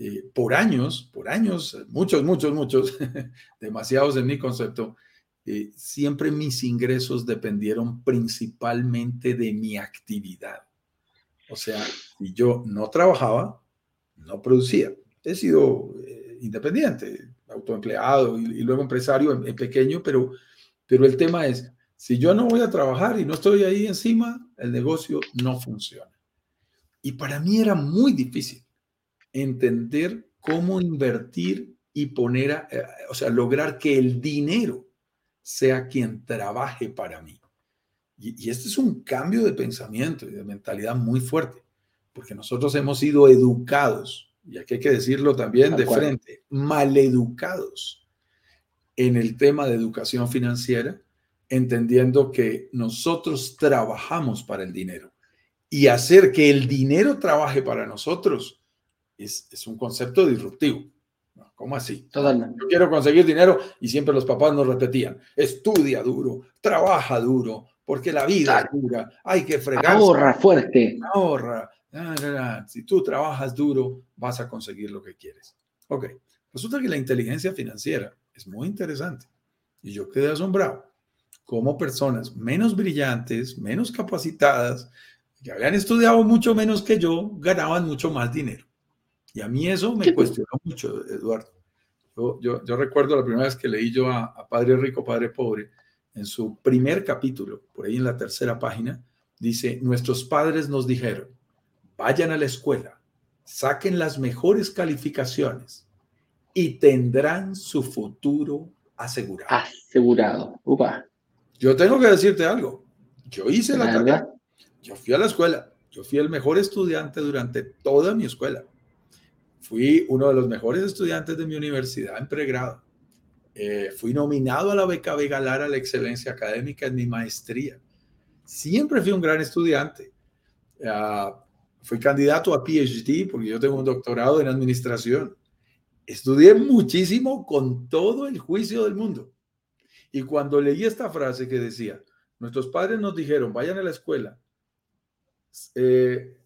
Eh, por años, por años, muchos, muchos, muchos, (laughs) demasiados en mi concepto, eh, siempre mis ingresos dependieron principalmente de mi actividad. O sea, si yo no trabajaba, no producía. He sido eh, independiente, autoempleado y, luego empresario en, pequeño, pero, pero el tema es, si yo no voy a trabajar y no estoy ahí encima, el negocio no funciona. Y para mí era muy difícil entender cómo invertir y poner, a, eh, o sea, lograr que el dinero sea quien trabaje para mí. Y, este es un cambio de pensamiento y de mentalidad muy fuerte, porque nosotros hemos sido educados, y aquí hay que decirlo también de frente, maleducados en el tema de educación financiera, entendiendo que nosotros trabajamos para el dinero. Y hacer que el dinero trabaje para nosotros es, es un concepto disruptivo. ¿Cómo así? Totalmente. Yo quiero conseguir dinero y siempre los papás nos repetían, estudia duro, trabaja duro, porque la vida es dura, hay que fregar. Ahorra fuerte. Ahorra. Si tú trabajas duro, vas a conseguir lo que quieres. Ok, resulta que la inteligencia financiera es muy interesante y yo quedé asombrado cómo personas menos brillantes, menos capacitadas, que habían estudiado mucho menos que yo, ganaban mucho más dinero. Y a mí eso me cuestionó mucho, Eduardo. Yo, yo, recuerdo la primera vez que leí yo a, Padre Rico, Padre Pobre, en su primer capítulo, por ahí en la tercera página, dice, nuestros padres nos dijeron, vayan a la escuela, saquen las mejores calificaciones y tendrán su futuro asegurado. Asegurado. Upa. Yo tengo que decirte algo. Yo hice la tarea. Yo fui a la escuela. Yo fui el mejor estudiante durante toda mi escuela. Fui uno de los mejores estudiantes de mi universidad en pregrado. Eh, fui nominado a la beca Vega Lara a la excelencia académica en mi maestría. Siempre fui un gran estudiante. Uh, fui candidato a PhD porque yo tengo un doctorado en administración. Estudié muchísimo con todo el juicio del mundo. Y cuando leí esta frase que decía, nuestros padres nos dijeron, vayan a la escuela, eh,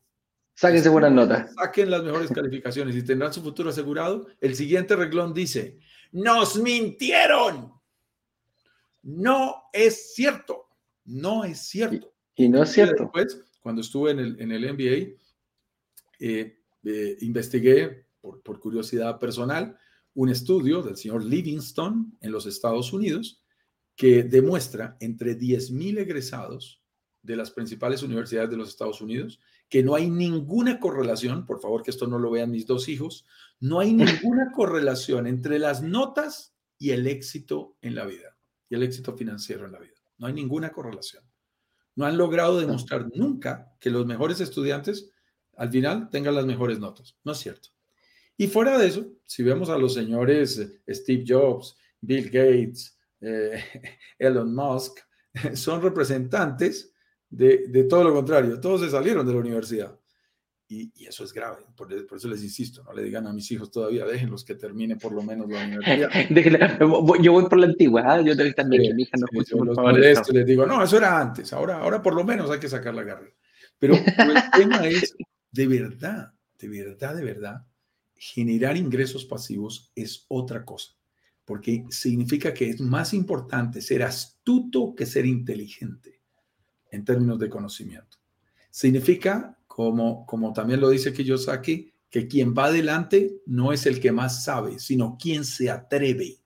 Sáquense buenas notas. Saquen las mejores (laughs) calificaciones y tendrán su futuro asegurado. El siguiente reglón dice, nos mintieron. No es cierto. No es cierto. Y, no es cierto. Después, cuando estuve en el, en el MBA, eh, eh, investigué, por, por curiosidad personal, un estudio del señor Livingstone en los Estados Unidos que demuestra entre 10.000 egresados de las principales universidades de los Estados Unidos que no hay ninguna correlación, por favor que esto no lo vean mis dos hijos, no hay ninguna (laughs) correlación entre las notas y el éxito en la vida, y el éxito financiero en la vida. No hay ninguna correlación. No han logrado demostrar nunca que los mejores estudiantes al final tengan las mejores notas. No es cierto. Y fuera de eso, si vemos a los señores eh, Steve Jobs, Bill Gates, eh, (laughs) Elon Musk, (laughs) son representantes de, todo lo contrario, todos se salieron de la universidad. Y, eso es grave, por, eso les insisto, no le digan a mis hijos todavía, déjenlos que terminen por lo menos la universidad. (laughs) yo voy por la antigua, ¿ah? yo también, mi hija no sí, los les digo, no, eso era antes, ahora, ahora por lo menos hay que sacar la carrera. Pero el (laughs) tema es, de verdad, de verdad, de verdad, generar ingresos pasivos es otra cosa, porque significa que es más importante ser astuto que ser inteligente en términos de conocimiento. Significa, como, como también lo dice Kiyosaki, que quien va adelante no es el que más sabe, sino quien se atreve.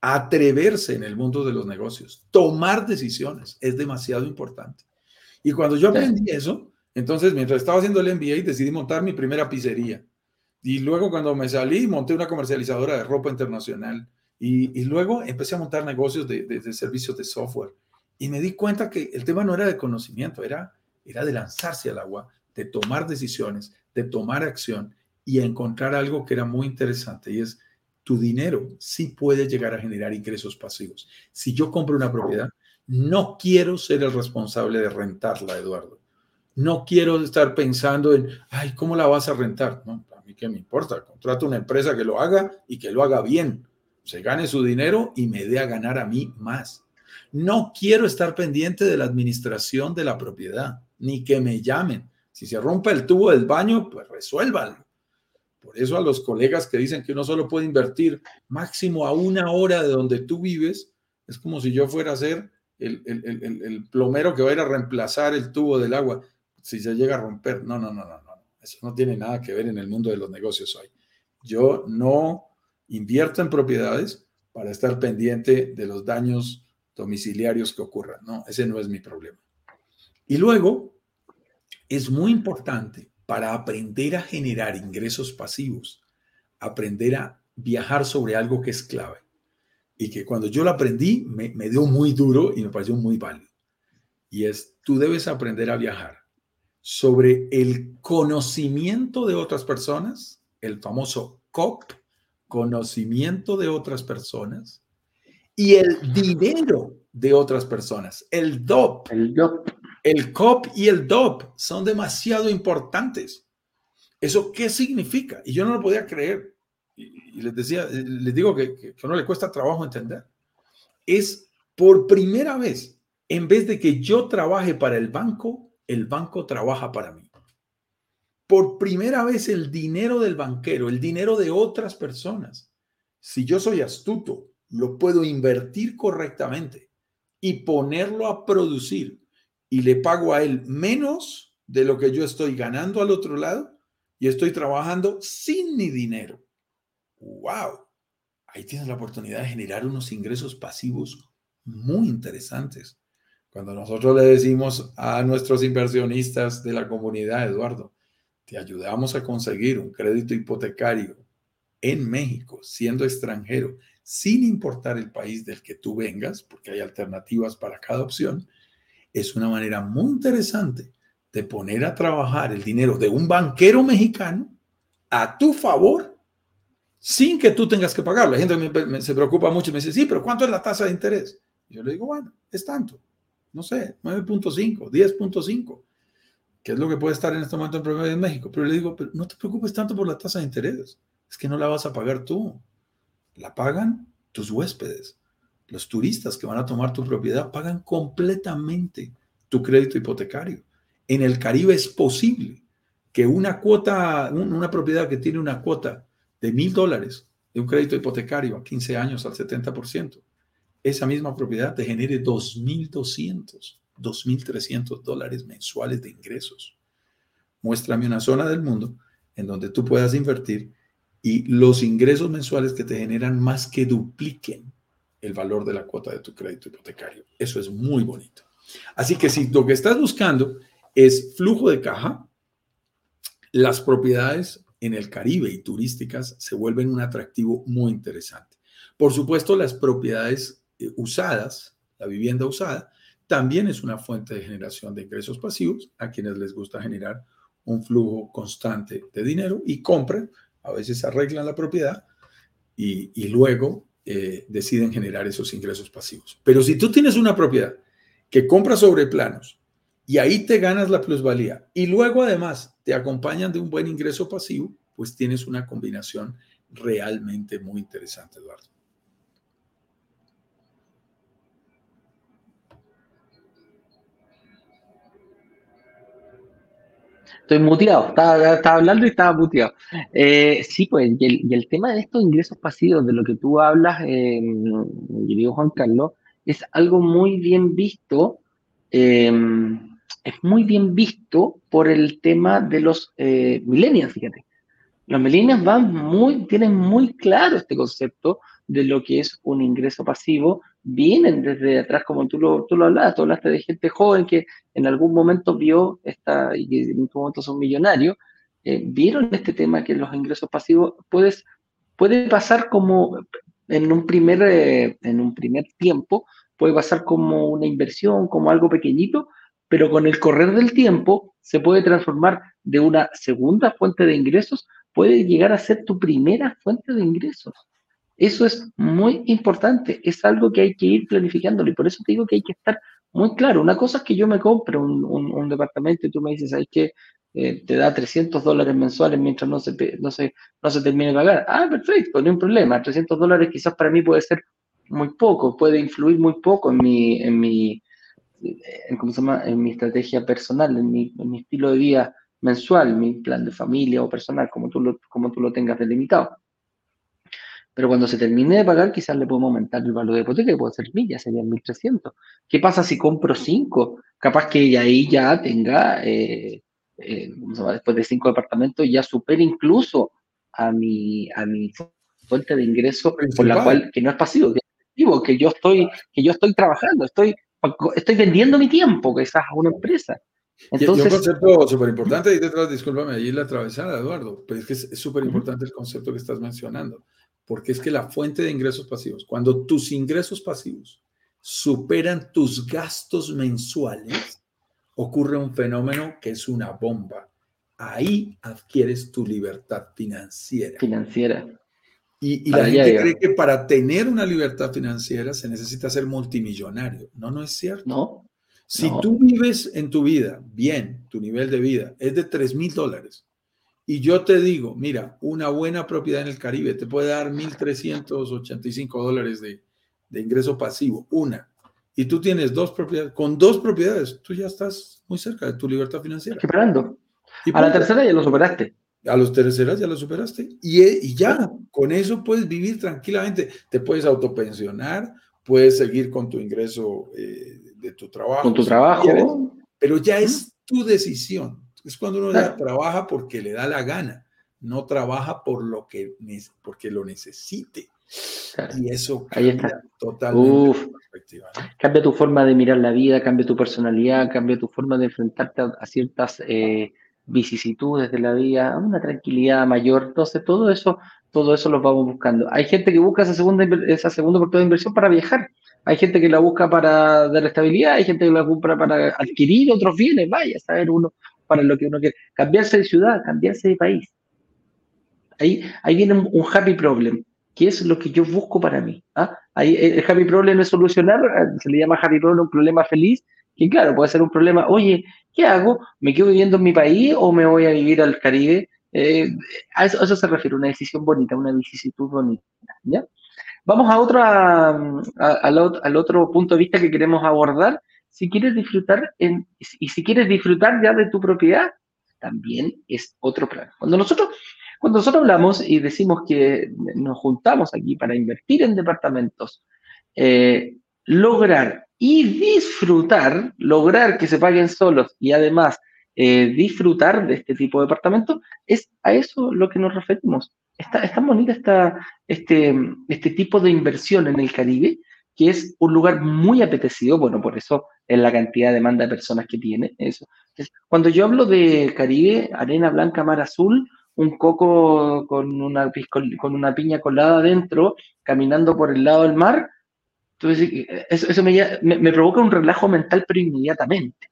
Atreverse en el mundo de los negocios, tomar decisiones es demasiado importante. Y cuando yo aprendí eso, entonces mientras estaba haciendo el MBA decidí montar mi primera pizzería. Y luego cuando me salí monté una comercializadora de ropa internacional. Y, luego empecé a montar negocios de, de servicios de software. Y me di cuenta que el tema no era de conocimiento, era, era de lanzarse al agua, de tomar decisiones, de tomar acción y encontrar algo que era muy interesante y es tu dinero sí puede llegar a generar ingresos pasivos. Si yo compro una propiedad, no quiero ser el responsable de rentarla, Eduardo. No quiero estar pensando en, ay, ¿cómo la vas a rentar? No, a mí qué me importa. Contrato una empresa que lo haga y que lo haga bien. Se gane su dinero y me dé a ganar a mí más. No quiero estar pendiente de la administración de la propiedad, ni que me llamen. Si se rompe el tubo del baño, pues resuélvanlo. Por eso a los colegas que dicen que uno solo puede invertir máximo a una hora de donde tú vives, es como si yo fuera a ser el, el, plomero que va a ir a reemplazar el tubo del agua si se llega a romper. No, no, no, no, no. Eso no tiene nada que ver en el mundo de los negocios hoy. Yo no invierto en propiedades para estar pendiente de los daños domiciliarios que ocurran. No, ese no es mi problema. Y luego, es muy importante para aprender a generar ingresos pasivos, aprender a viajar sobre algo que es clave. Y que cuando yo lo aprendí, me, me dio muy duro y me pareció muy válido. Y es, tú debes aprender a viajar sobre el conocimiento de otras personas, el famoso COP, conocimiento de otras personas, y el dinero de otras personas. El DOP, el, DOP. el COP y el DOP son demasiado importantes. ¿Eso qué significa? Y yo no lo podía creer. Y, les decía, les digo que, que, que no le cuesta trabajo entender. Es por primera vez, en vez de que yo trabaje para el banco, el banco trabaja para mí. Por primera vez el dinero del banquero, el dinero de otras personas, si yo soy astuto, lo puedo invertir correctamente y ponerlo a producir y le pago a él menos de lo que yo estoy ganando al otro lado y estoy trabajando sin mi dinero. ¡Wow! Ahí tienes la oportunidad de generar unos ingresos pasivos muy interesantes. Cuando nosotros le decimos a nuestros inversionistas de la comunidad, Eduardo, te ayudamos a conseguir un crédito hipotecario en México, siendo extranjero, sin importar el país del que tú vengas, porque hay alternativas para cada opción, es una manera muy interesante de poner a trabajar el dinero de un banquero mexicano a tu favor sin que tú tengas que pagarlo. La gente se preocupa mucho y me dice, sí, pero ¿cuánto es la tasa de interés? yo le digo, bueno, es tanto, no sé, 9.5, 10.5, que es lo que puede estar en este momento en promedio en México. Pero le digo, pero no te preocupes tanto por la tasa de interés, es que no la vas a pagar tú, la pagan tus huéspedes. Los turistas que van a tomar tu propiedad pagan completamente tu crédito hipotecario. En el Caribe es posible que una cuota, una propiedad que tiene una cuota de mil dólares de un crédito hipotecario a 15 años al 70%, esa misma propiedad te genere 2.200, 2.300 dólares mensuales de ingresos. Muéstrame una zona del mundo en donde tú puedas invertir y los ingresos mensuales que te generan más que dupliquen el valor de la cuota de tu crédito hipotecario. Eso es muy bonito. Así que si lo que estás buscando es flujo de caja, las propiedades en el Caribe y turísticas se vuelven un atractivo muy interesante. Por supuesto, las propiedades eh, usadas, la vivienda usada, también es una fuente de generación de ingresos pasivos a quienes les gusta generar un flujo constante de dinero y compran, a veces arreglan la propiedad y, luego eh, deciden generar esos ingresos pasivos. Pero si tú tienes una propiedad que compras sobre planos y ahí te ganas la plusvalía y luego además te acompañan de un buen ingreso pasivo, pues tienes una combinación realmente muy interesante, Eduardo. Estoy muteado, estaba, hablando y estaba muteado. Eh, sí, pues, y el, tema de estos ingresos pasivos, de lo que tú hablas, eh, Juan Carlos, es algo muy bien visto, eh, es muy bien visto por el tema de los eh, millennials, fíjate. Los millennials van muy, tienen muy claro este concepto de lo que es un ingreso pasivo, vienen desde atrás, como tú lo, tú lo hablabas, tú hablaste de gente joven que en algún momento vio esta, y que en algún momento son millonarios, eh, vieron este tema que los ingresos pasivos puedes, puede pasar como en un primer, eh, en un primer tiempo, puede pasar como una inversión, como algo pequeñito, pero con el correr del tiempo se puede transformar de una segunda fuente de ingresos, puede llegar a ser tu primera fuente de ingresos. Eso es muy importante, es algo que hay que ir planificándolo y por eso te digo que hay que estar muy claro. Una cosa es que yo me compre un, departamento y tú me dices, ¿sabes qué? Eh, te da 300 dólares mensuales mientras no se, no, se, no se termine de pagar. Ah, perfecto, no hay problema. 300 dólares quizás para mí puede ser muy poco, puede influir muy poco en mi, en mi, en, ¿cómo se llama? en mi estrategia personal, en mi, en mi estilo de vida mensual, mi plan de familia o personal, como tú lo, como tú lo tengas delimitado. Pero cuando se termine de pagar, quizás le podemos aumentar el valor de hipoteca, que puede ser mil, ya serían 1.300. ¿Qué pasa si compro cinco? Capaz que ahí ya tenga, eh, eh, después de cinco departamentos, ya supere incluso a mi, a mi fuente de ingreso, por la cual, que no es pasivo, que es activo, que yo estoy, que yo estoy trabajando, estoy, estoy vendiendo mi tiempo quizás a una empresa. Entonces, y un concepto súper importante, y detrás, discúlpame, ahí la atravesada, Eduardo, pero es que es súper importante el concepto que estás mencionando porque es que la fuente de ingresos pasivos, cuando tus ingresos pasivos superan tus gastos mensuales, ocurre un fenómeno que es una bomba. Ahí adquieres tu libertad financiera. Financiera. Y, la gente cree que para tener una libertad financiera se necesita ser multimillonario. No, no es cierto. No. Si tú vives en tu vida bien, tu nivel de vida es de 3 mil dólares, y yo te digo, mira, una buena propiedad en el Caribe te puede dar 1.385 dólares de, de ingreso pasivo, una. Y tú tienes dos propiedades, con dos propiedades, tú ya estás muy cerca de tu libertad financiera. Esperando. a la tercera ya lo superaste. A los terceras ya lo superaste. Y, y ya, con eso puedes vivir tranquilamente. Te puedes autopensionar, puedes seguir con tu ingreso eh, de tu trabajo. Con tu trabajo. pero ya es tu decisión. Es cuando uno trabaja porque le da la gana, no trabaja por lo que porque lo necesite. Y eso cambia totalmente perspectiva. Cambia tu forma de mirar la vida, cambia tu personalidad, cambia tu forma de enfrentarte a, ciertas eh, vicisitudes de la vida, una tranquilidad mayor. Entonces, todo eso, todo eso lo vamos buscando. Hay gente que busca esa segunda, esa segunda oportunidad de inversión para viajar. Hay gente que la busca para dar estabilidad, hay gente que la busca para adquirir otros bienes. Vaya a saber uno para lo que uno quiere. Cambiarse de ciudad, cambiarse de país. Ahí, ahí viene un, happy problem, que es lo que yo busco para mí. ¿ah? Ahí, el happy problem es solucionar, se le llama happy problem un problema feliz, que claro, puede ser un problema, oye, ¿qué hago? ¿Me quedo viviendo en mi país o me voy a vivir al Caribe? Eh, a, eso, eso, se refiere, una decisión bonita, una vicisitud bonita. ¿ya? Vamos a otro, al, otro punto de vista que queremos abordar. Si quieres disfrutar, en, y si quieres disfrutar ya de tu propiedad, también es otro plan. Cuando nosotros, cuando nosotros hablamos y decimos que nos juntamos aquí para invertir en departamentos, eh, lograr y disfrutar, lograr que se paguen solos y además eh, disfrutar de este tipo de departamentos, es a eso lo que nos referimos. Está, es tan bonita esta, este, este tipo de inversión en el Caribe, que es un lugar muy apetecido, bueno, por eso es la cantidad de demanda de personas que tiene. Eso. cuando yo hablo de Caribe, arena blanca, mar azul, un coco con una, con una piña colada adentro, caminando por el lado del mar, entonces eso, eso me, me, provoca un relajo mental, pero inmediatamente.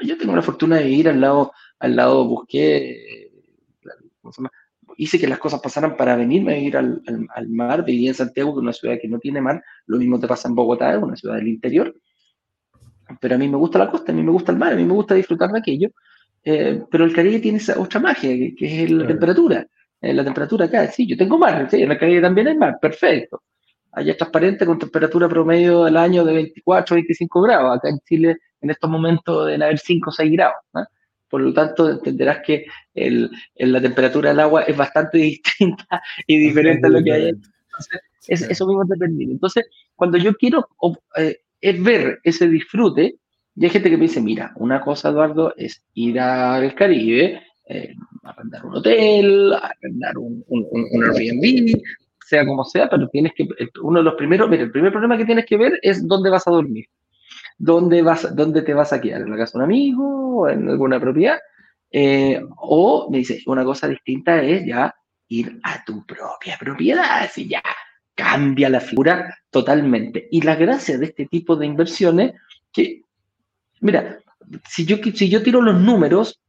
Yo tengo la fortuna de vivir al lado, al lado busqué, ¿cómo se llama? Hice que las cosas pasaran para venirme a ir al, al, mar. Viví en Santiago, que es una ciudad que no tiene mar. Lo mismo te pasa en Bogotá, es una ciudad del interior. Pero a mí me gusta la costa, a mí me gusta el mar, a mí me gusta disfrutar de aquello. Eh, pero el Caribe tiene esa otra magia, que, es la temperatura. Eh, la temperatura acá, sí, yo tengo mar, sí, en el Caribe también hay mar, perfecto. Allá es transparente con temperatura promedio del año de 24, 25 grados. Acá en Chile, en estos momentos, deben haber 5 o 6 grados. ¿no? Por lo tanto, entenderás que el, la temperatura del agua es bastante (laughs) distinta y diferente a lo que hay. Entonces, es, eso mismo depende. Entonces, cuando yo quiero eh, es ver ese disfrute, y hay gente que me dice, mira, una cosa, Eduardo, es ir al Caribe, eh, arrendar un hotel, arrendar un, un, un, Airbnb, sea como sea, pero tienes que, uno de los primeros, mira, el primer problema que tienes que ver es dónde vas a dormir. ¿Dónde, vas, ¿Dónde te vas a quedar? ¿En la casa de un amigo? ¿O en alguna propiedad? Eh, o me dice, una cosa distinta es ya ir a tu propia propiedad, así ya cambia la figura totalmente. Y la gracia de este tipo de inversiones, que, mira, si yo, si yo tiro los números,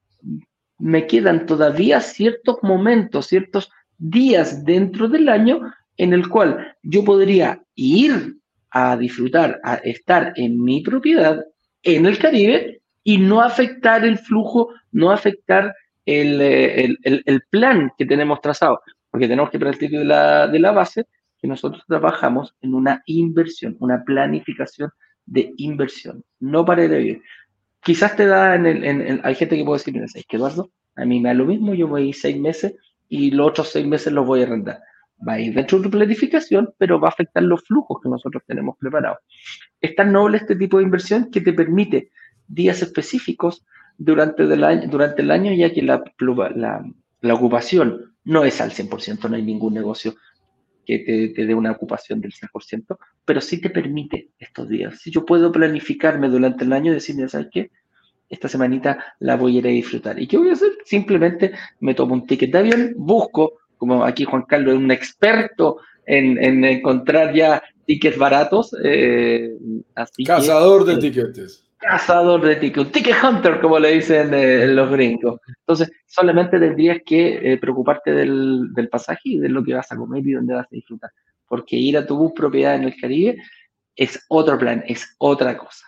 me quedan todavía ciertos momentos, ciertos días dentro del año en el cual yo podría ir a disfrutar, a estar en mi propiedad en el Caribe y no afectar el flujo, no afectar el, eh, plan que tenemos trazado, porque tenemos que partir de la, de la base que nosotros trabajamos en una inversión, una planificación de inversión, no para a vivir. Quizás te da en el, hay gente que puede decir, mira, que Eduardo? A mí me da lo mismo, yo voy seis meses y los otros seis meses los voy a arrendar va a ir dentro de tu planificación, pero va a afectar los flujos que nosotros tenemos preparados. Es tan noble este tipo de inversión que te permite días específicos durante el año, durante el año ya que la, la, la ocupación no es al 100%, no hay ningún negocio que te, te, dé una ocupación del 100%, pero sí te permite estos días. Si yo puedo planificarme durante el año y decirme, ¿sabes qué? Esta semanita la voy a ir a disfrutar. ¿Y qué voy a hacer? Simplemente me tomo un ticket de avión, busco como aquí Juan Carlos es un experto en, encontrar ya tickets baratos. Eh, cazador de tiquetes. Cazador de tickets, ticket hunter, como le dicen eh, los gringos. Entonces, solamente tendrías que eh, preocuparte del, pasaje y de lo que vas a comer y dónde vas a disfrutar. Porque ir a tu bus propiedad en el Caribe es otro plan, es otra cosa.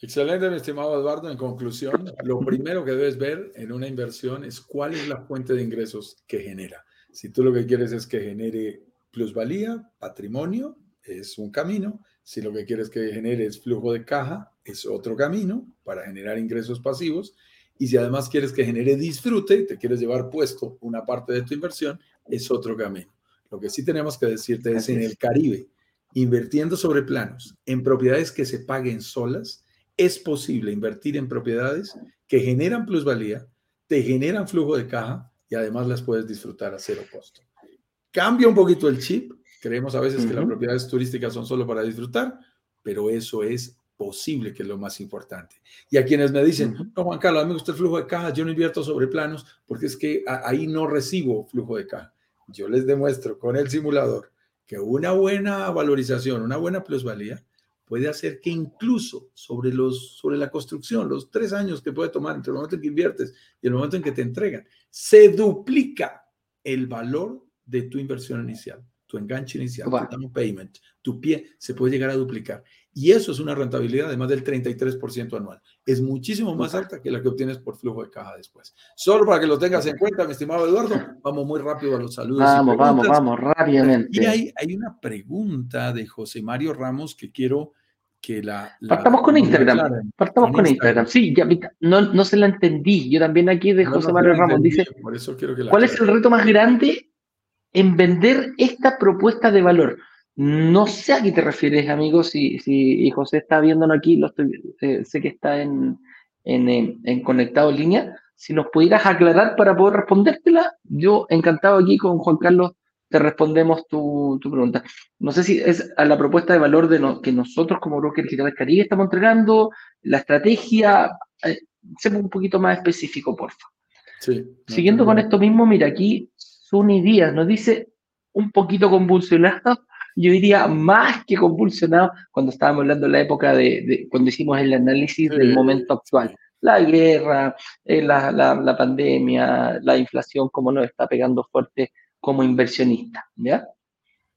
Excelente, mi estimado Eduardo. En conclusión, lo primero que debes ver en una inversión es cuál es la fuente de ingresos que genera. Si tú lo que quieres es que genere plusvalía, patrimonio, es un camino. Si lo que quieres que genere es flujo de caja, es otro camino para generar ingresos pasivos. Y si además quieres que genere disfrute y te quieres llevar puesto una parte de tu inversión, es otro camino. Lo que sí tenemos que decirte es en el Caribe, invirtiendo sobre planos, en propiedades que se paguen solas, es posible invertir en propiedades que generan plusvalía, te generan flujo de caja y además las puedes disfrutar a cero costo. Cambia un poquito el chip. Creemos a veces que las propiedades turísticas son solo para disfrutar, pero eso es posible, que es lo más importante. Y a quienes me dicen, no, Juan Carlos, a mí me gusta el flujo de caja, yo no invierto sobre planos porque es que ahí no recibo flujo de caja. Yo les demuestro con el simulador que una buena valorización, una buena plusvalía, puede hacer que incluso sobre, los, sobre la construcción, los tres años que puede tomar entre el momento en que inviertes y el momento en que te entregan, se duplica el valor de tu inversión inicial, tu enganche inicial, tu down payment, tu pie, se puede llegar a duplicar. Y eso es una rentabilidad de más del 33% anual. Es muchísimo más alta que la que obtienes por flujo de caja después. Solo para que lo tengas en cuenta, mi estimado Eduardo, vamos muy rápido a los saludos. Vamos, vamos, vamos, rápidamente. Y hay, hay una pregunta de José Mario Ramos que quiero que la... Partamos con Instagram. Partamos con, Instagram. Sí, ya, no, no se la entendí. Yo también aquí de José Mario Ramos dice, por eso quiero que ¿cuál es el reto más grande en vender esta propuesta de valor? No sé a qué te refieres, amigo, si, si José está viéndonos aquí, lo eh, sé que está en, en, conectado en línea. Si nos pudieras aclarar para poder respondértela, yo encantado aquí con Juan Carlos te respondemos tu, pregunta. No sé si es a la propuesta de valor de que nosotros como Broker Digital Caribe estamos entregando, la estrategia, eh, un poquito más específico, porfa. Sí, Siguiendo con esto mismo, mira, aquí Suni Díaz nos dice un poquito convulsionado yo diría más que convulsionado cuando estábamos hablando de la época de, cuando hicimos el análisis del momento actual. La guerra, eh, la, la, pandemia, la inflación, como nos está pegando fuerte como inversionista, ¿ya?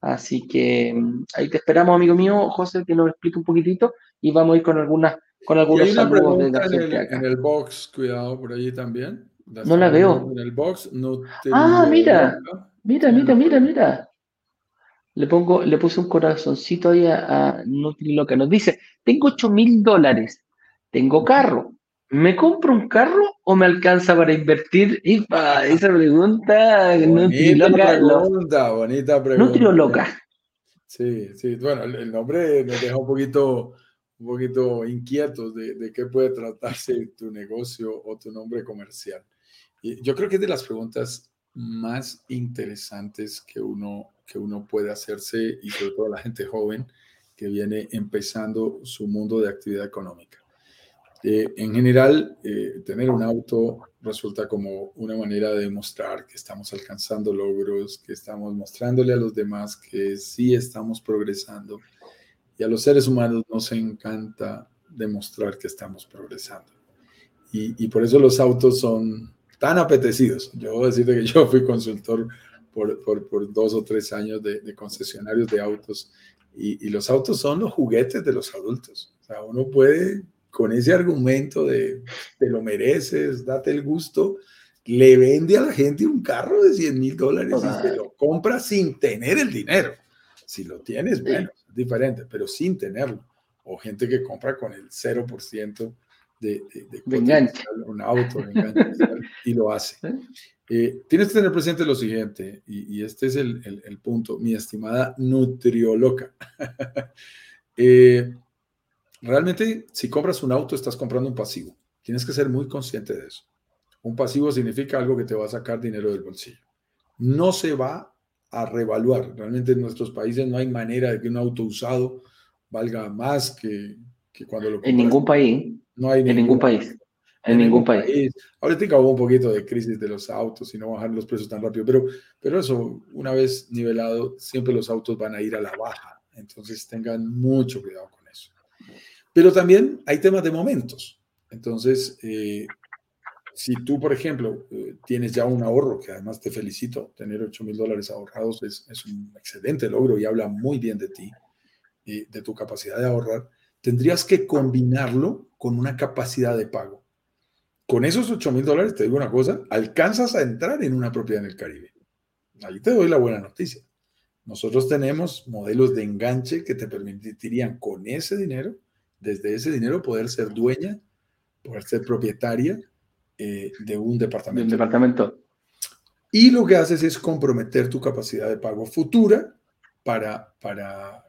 Así que mm, ahí te esperamos, amigo mío, José, que nos explique un poquitito y vamos a ir con algunas con algunos saludos de la gente en el, box, cuidado por allí también. no la veo. En el box, no Ah, mira, mira, mira, mira, mira. Le, pongo, le puse un corazoncito ahí a, a Nutriloca. Nos dice, tengo 8 mil dólares, tengo carro. ¿Me compro un carro o me alcanza para invertir? esa pregunta, bonita pregunta, bonita pregunta. Nutriloca. Sí, sí, bueno, el, nombre nos deja un poquito, un poquito inquietos de, de qué puede tratarse tu negocio o tu nombre comercial. Y yo creo que es de las preguntas más interesantes que uno, que uno puede hacerse y sobre todo la gente joven que viene empezando su mundo de actividad económica. Eh, en general, eh, tener un auto resulta como una manera de demostrar que estamos alcanzando logros, que estamos mostrándole a los demás que sí estamos progresando. Y a los seres humanos nos encanta demostrar que estamos progresando. Y, y por eso los autos son tan apetecidos. Yo voy a decirte que yo fui consultor por, por, por dos o tres años de, de concesionarios de autos y, y, los autos son los juguetes de los adultos. O sea, uno puede, con ese argumento de te lo mereces, date el gusto, le vende a la gente un carro de 100 mil dólares y se lo compra sin tener el dinero. Si lo tienes, bueno, es diferente, pero sin tenerlo. O gente que compra con el 0% de, de, un auto y lo hace. (laughs) Eh, tienes que tener presente lo siguiente, y, este es el, el, punto, mi estimada nutrioloca. (laughs) eh, realmente, si compras un auto, estás comprando un pasivo. Tienes que ser muy consciente de eso. Un pasivo significa algo que te va a sacar dinero del bolsillo. No se va a revaluar. Realmente en nuestros países no hay manera de que un auto usado valga más que, que cuando lo compras. En ningún país. No hay en ningún país. En, ningún, país. Ahorita hubo un poquito de crisis de los autos y no bajar los precios tan rápido, pero, pero eso, una vez nivelado, siempre los autos van a ir a la baja. Entonces tengan mucho cuidado con eso. Pero también hay temas de momentos. Entonces, eh, si tú, por ejemplo, eh, tienes ya un ahorro, que además te felicito, tener 8 mil dólares ahorrados es, es, un excelente logro y habla muy bien de ti y de tu capacidad de ahorrar, tendrías que combinarlo con una capacidad de pago. Con esos 8 mil dólares, te digo una cosa, alcanzas a entrar en una propiedad en el Caribe. Ahí te doy la buena noticia. Nosotros tenemos modelos de enganche que te permitirían con ese dinero, desde ese dinero, poder ser dueña, poder ser propietaria eh, de un departamento. De un departamento. Y lo que haces es comprometer tu capacidad de pago futura para, para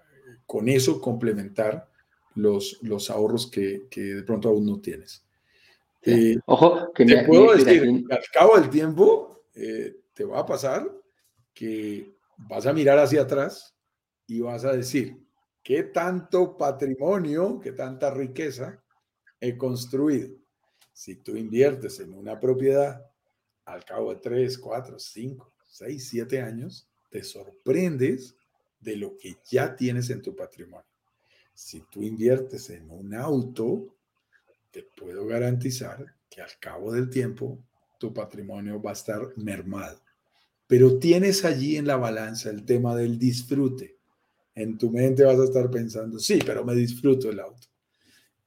con eso complementar los, los ahorros que, que de pronto aún no tienes. Eh, Ojo, que te puedo decir, al cabo del tiempo eh, te va a pasar que vas a mirar hacia atrás y vas a decir, ¿qué tanto patrimonio, qué tanta riqueza he construido? Si tú inviertes en una propiedad al cabo de 3, 4, 5, 6, 7 años, te sorprendes de lo que ya tienes en tu patrimonio. Si tú inviertes en un auto, te puedo garantizar que al cabo del tiempo tu patrimonio va a estar mermado. pero tienes allí en la balanza el tema del disfrute. En tu mente vas a estar pensando, sí, pero me disfruto el auto.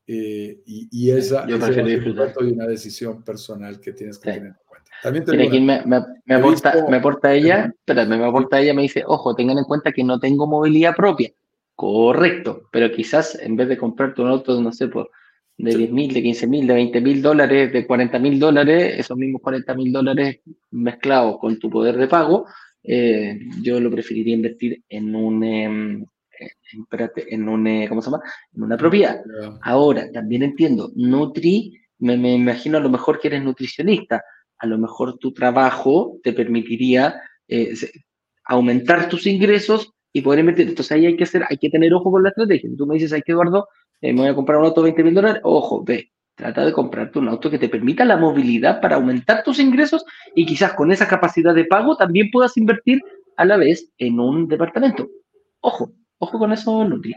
Eh, y, esa, es una decisión personal que tienes que tener en cuenta. También Mira, me, me, me, aporta, me aporta ella, espérame, me aporta ella, me dice, ojo, tengan en cuenta que no tengo movilidad propia. Correcto, pero quizás en vez de comprarte un auto, no sé, por de 10 mil, de 15 mil, de 20 mil dólares, de 40 mil dólares, esos mismos 40 mil dólares mezclados con tu poder de pago, eh, yo lo preferiría invertir en un, em, en un, eh, ¿cómo se llama? En una propiedad. Ahora, también entiendo, Nutri, me, me, imagino a lo mejor que eres nutricionista, a lo mejor tu trabajo te permitiría eh, aumentar tus ingresos y poder invertir. Entonces ahí hay que hacer, hay que tener ojo con la estrategia. Tú me dices, que Eduardo, eh, me voy a comprar un auto de 20 mil dólares, ojo, ve, trata de comprarte un auto que te permita la movilidad para aumentar tus ingresos y quizás con esa capacidad de pago también puedas invertir a la vez en un departamento. Ojo, Ojo con eso, Nutri.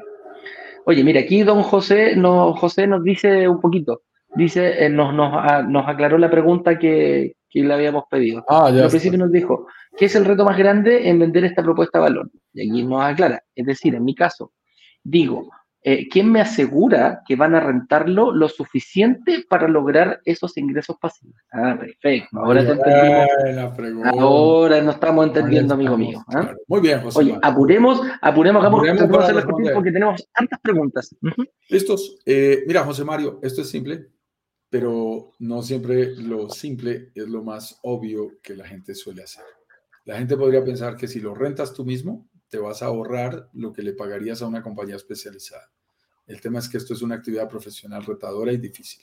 Oye, mira, aquí don José, no, José nos dice un poquito, dice, eh, nos, nos, ah, nos, aclaró la pregunta que, que le habíamos pedido. Ah, ya. Al principio nos dijo, ¿qué es el reto más grande en vender esta propuesta de valor? Y aquí nos aclara, es decir, en mi caso, digo, eh, ¿quién me asegura que van a rentarlo lo suficiente para lograr esos ingresos pasivos? Ah, perfecto. Ahora te entendimos. Ahora nos estamos entendiendo, amigo mío. ¿ah? Muy bien, José. Oye, apuremos, apuremos, hagamos porque tenemos tantas preguntas. Listos. Eh, mira, José Mario, esto es simple, pero no siempre lo simple es lo más obvio que la gente suele hacer. La gente podría pensar que si lo rentas tú mismo, te vas a ahorrar lo que le pagarías a una compañía especializada. El tema es que esto es una actividad profesional retadora y difícil.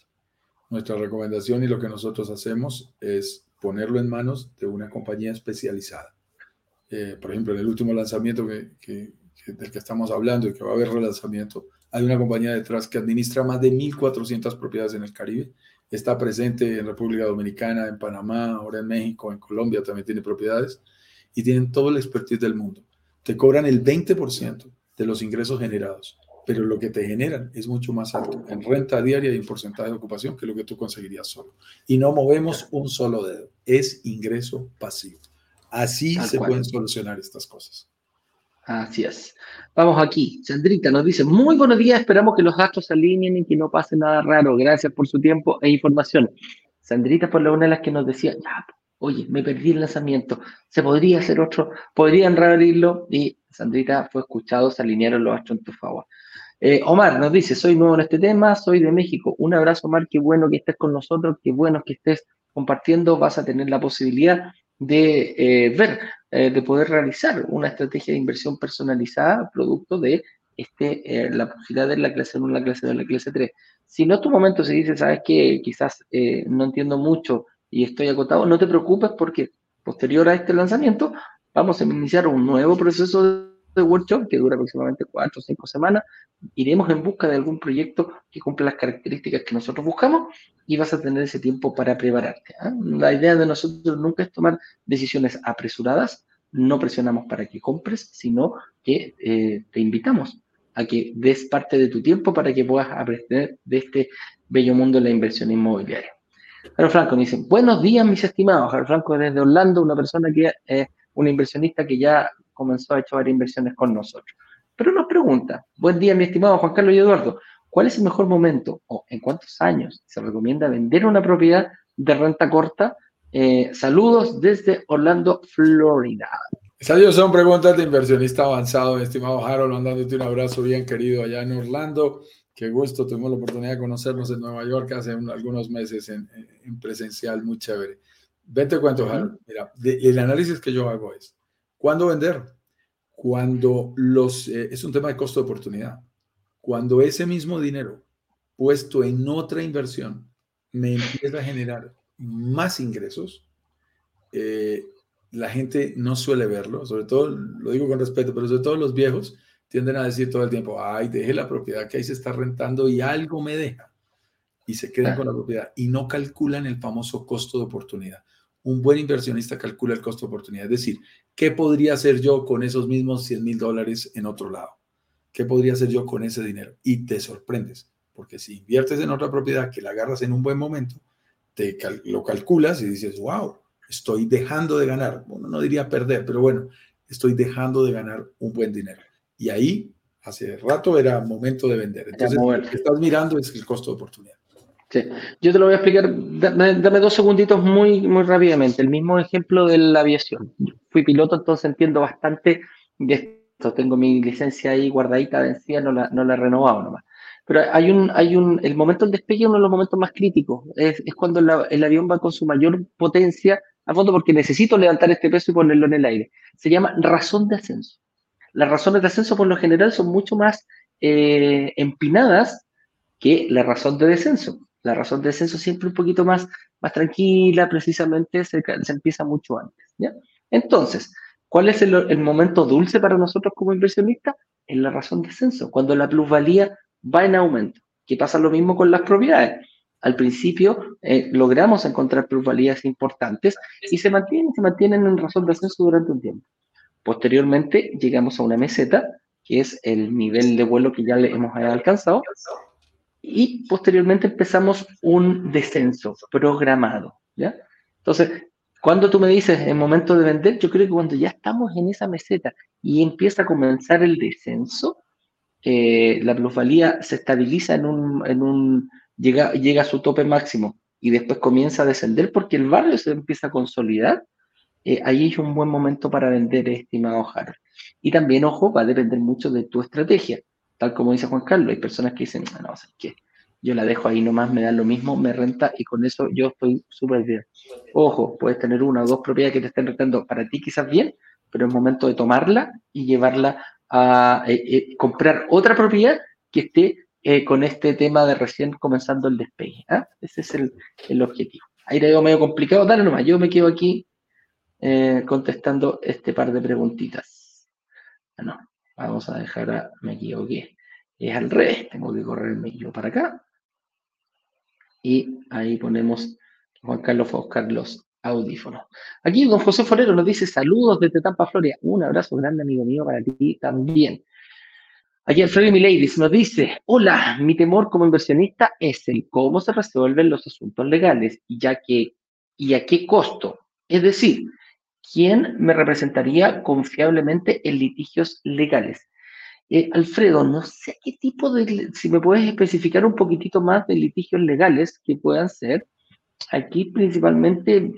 Nuestra recomendación y lo que nosotros hacemos es ponerlo en manos de una compañía especializada. Eh, por ejemplo, en el último lanzamiento que, del que estamos hablando y que va a haber relanzamiento, hay una compañía detrás que administra más de 1.400 propiedades en el Caribe. Está presente en República Dominicana, en Panamá, ahora en México, en Colombia también tiene propiedades y tienen todo el expertise del mundo te cobran el 20% de los ingresos generados, pero lo que te generan es mucho más alto en renta diaria y en porcentaje de ocupación que lo que tú conseguirías solo. Y no movemos un solo dedo, es ingreso pasivo. Así se pueden solucionar estas cosas. Así es. Vamos aquí. Sandrita nos dice, muy buenos días, esperamos que los gastos se alineen y que no pase nada raro. Gracias por su tiempo e información. Sandrita por la una de las que nos decía, ya, oye, me perdí el lanzamiento, se podría hacer otro, podrían reabrirlo y Sandrita fue escuchado, se alinearon los astros en tu favor. Eh, Omar nos dice, soy nuevo en este tema, soy de México. Un abrazo, Omar, qué bueno que estés con nosotros, qué bueno que estés compartiendo, vas a tener la posibilidad de eh, ver, eh, de poder realizar una estrategia de inversión personalizada producto de este, la posibilidad de la clase 1, la clase 2, la clase 3. Si no tu momento se dice, sabes que quizás no entiendo mucho y estoy acotado, no te preocupes porque posterior a este lanzamiento vamos a iniciar un nuevo proceso de workshop que dura aproximadamente cuatro o cinco semanas. Iremos en busca de algún proyecto que cumpla las características que nosotros buscamos y vas a tener ese tiempo para prepararte. ¿ah? La idea de nosotros nunca es tomar decisiones apresuradas, no presionamos para que compres, sino que eh, te invitamos a que des parte de tu tiempo para que puedas aprender de este bello mundo de la inversión inmobiliaria. Franco me dice, buenos días mis estimados. Javier Franco desde Orlando, una persona que es una inversionista que ya comenzó a echar inversiones con nosotros. Pero nos pregunta, buen día mi estimado Juan Carlos y Eduardo, ¿cuál es el mejor momento o en cuántos años se recomienda vender una propiedad de renta corta? Eh, saludos desde Orlando, Florida. Esas son preguntas de inversionista avanzado, mi estimado Harold, mandándote un abrazo bien querido allá en Orlando. Qué gusto, tuvimos la oportunidad de conocernos en Nueva York hace algunos meses en, presencial, muy chévere. Vente cuento, Mira, el análisis que yo hago es, ¿cuándo vender? Cuando los, eh, es un tema de costo de oportunidad. Cuando ese mismo dinero puesto en otra inversión me empieza a generar más ingresos, eh, la gente no suele verlo, sobre todo, lo digo con respeto, pero sobre todo los viejos, tienden a decir todo el tiempo, ay, deje la propiedad que ahí se está rentando y algo me deja. Y se quedan con la propiedad y no calculan el famoso costo de oportunidad. Un buen inversionista calcula el costo de oportunidad, es decir, ¿qué podría hacer yo con esos mismos 100 mil dólares en otro lado? ¿Qué podría hacer yo con ese dinero? Y te sorprendes, porque si inviertes en otra propiedad que la agarras en un buen momento, te lo calculas y dices, wow, estoy dejando de ganar, bueno, no diría perder, pero bueno, estoy dejando de ganar un buen dinero. Y ahí, hace rato, era momento de vender. Entonces, lo que estás mirando es el costo de oportunidad. Sí. Yo te lo voy a explicar, dame, dos segunditos muy, muy rápidamente. El mismo ejemplo de la aviación. Fui piloto, entonces entiendo bastante de esto. Tengo mi licencia ahí guardadita, vencida, no la, no la he renovado nomás. Pero hay un, hay un, el momento del despegue es uno de los momentos más críticos. Es, es cuando el avión va con su mayor potencia a fondo porque necesito levantar este peso y ponerlo en el aire. Se llama razón de ascenso. Las razones de ascenso por lo general son mucho más eh, empinadas que la razón de descenso. La razón de descenso siempre un poquito más, más tranquila, precisamente se, empieza mucho antes. ¿ya? Entonces, ¿cuál es el, el, momento dulce para nosotros como inversionistas? Es la razón de descenso, cuando la plusvalía va en aumento. Que pasa lo mismo con las propiedades al principio eh, logramos encontrar plusvalías importantes y se mantienen, se mantienen en razón de ascenso durante un tiempo. Posteriormente llegamos a una meseta, que es el nivel de vuelo que ya le hemos alcanzado, y posteriormente empezamos un descenso programado. ¿ya? Entonces, cuando tú me dices en momento de vender, yo creo que cuando ya estamos en esa meseta y empieza a comenzar el descenso, eh, la plusvalía se estabiliza en un, en un llega, llega a su tope máximo y después comienza a descender porque el barrio se empieza a consolidar, eh, ahí es un buen momento para vender, estimado Harold. Y también, ojo, va a depender mucho de tu estrategia. Tal como dice Juan Carlos, hay personas que dicen, no, no sé qué, yo la dejo ahí nomás, me da lo mismo, me renta y con eso yo estoy súper bien. Ojo, puedes tener una o dos propiedades que te estén rentando para ti quizás bien, pero es momento de tomarla y llevarla a eh, eh, comprar otra propiedad que esté eh, con este tema de recién comenzando el despegue. ¿ah? Ese es el, objetivo. Ahí le digo medio complicado, dale nomás, yo me quedo aquí eh, contestando este par de preguntitas. No, vamos a dejar a, me equivoqué, es al revés, tengo que correrme yo para acá. Y ahí ponemos, Juan Carlos fue los audífonos. Aquí don José Forero nos dice saludos desde Tampa, Florida. Un abrazo grande, amigo mío, para ti también. Aquí Alfredo Miladies nos dice, hola, mi temor como inversionista es el cómo se resuelven los asuntos legales y, ya que, y a qué costo. Es decir, ¿quién me representaría confiablemente en litigios legales? Eh, Alfredo, no sé qué tipo de, si me puedes especificar un poquitito más de litigios legales que puedan ser. Aquí principalmente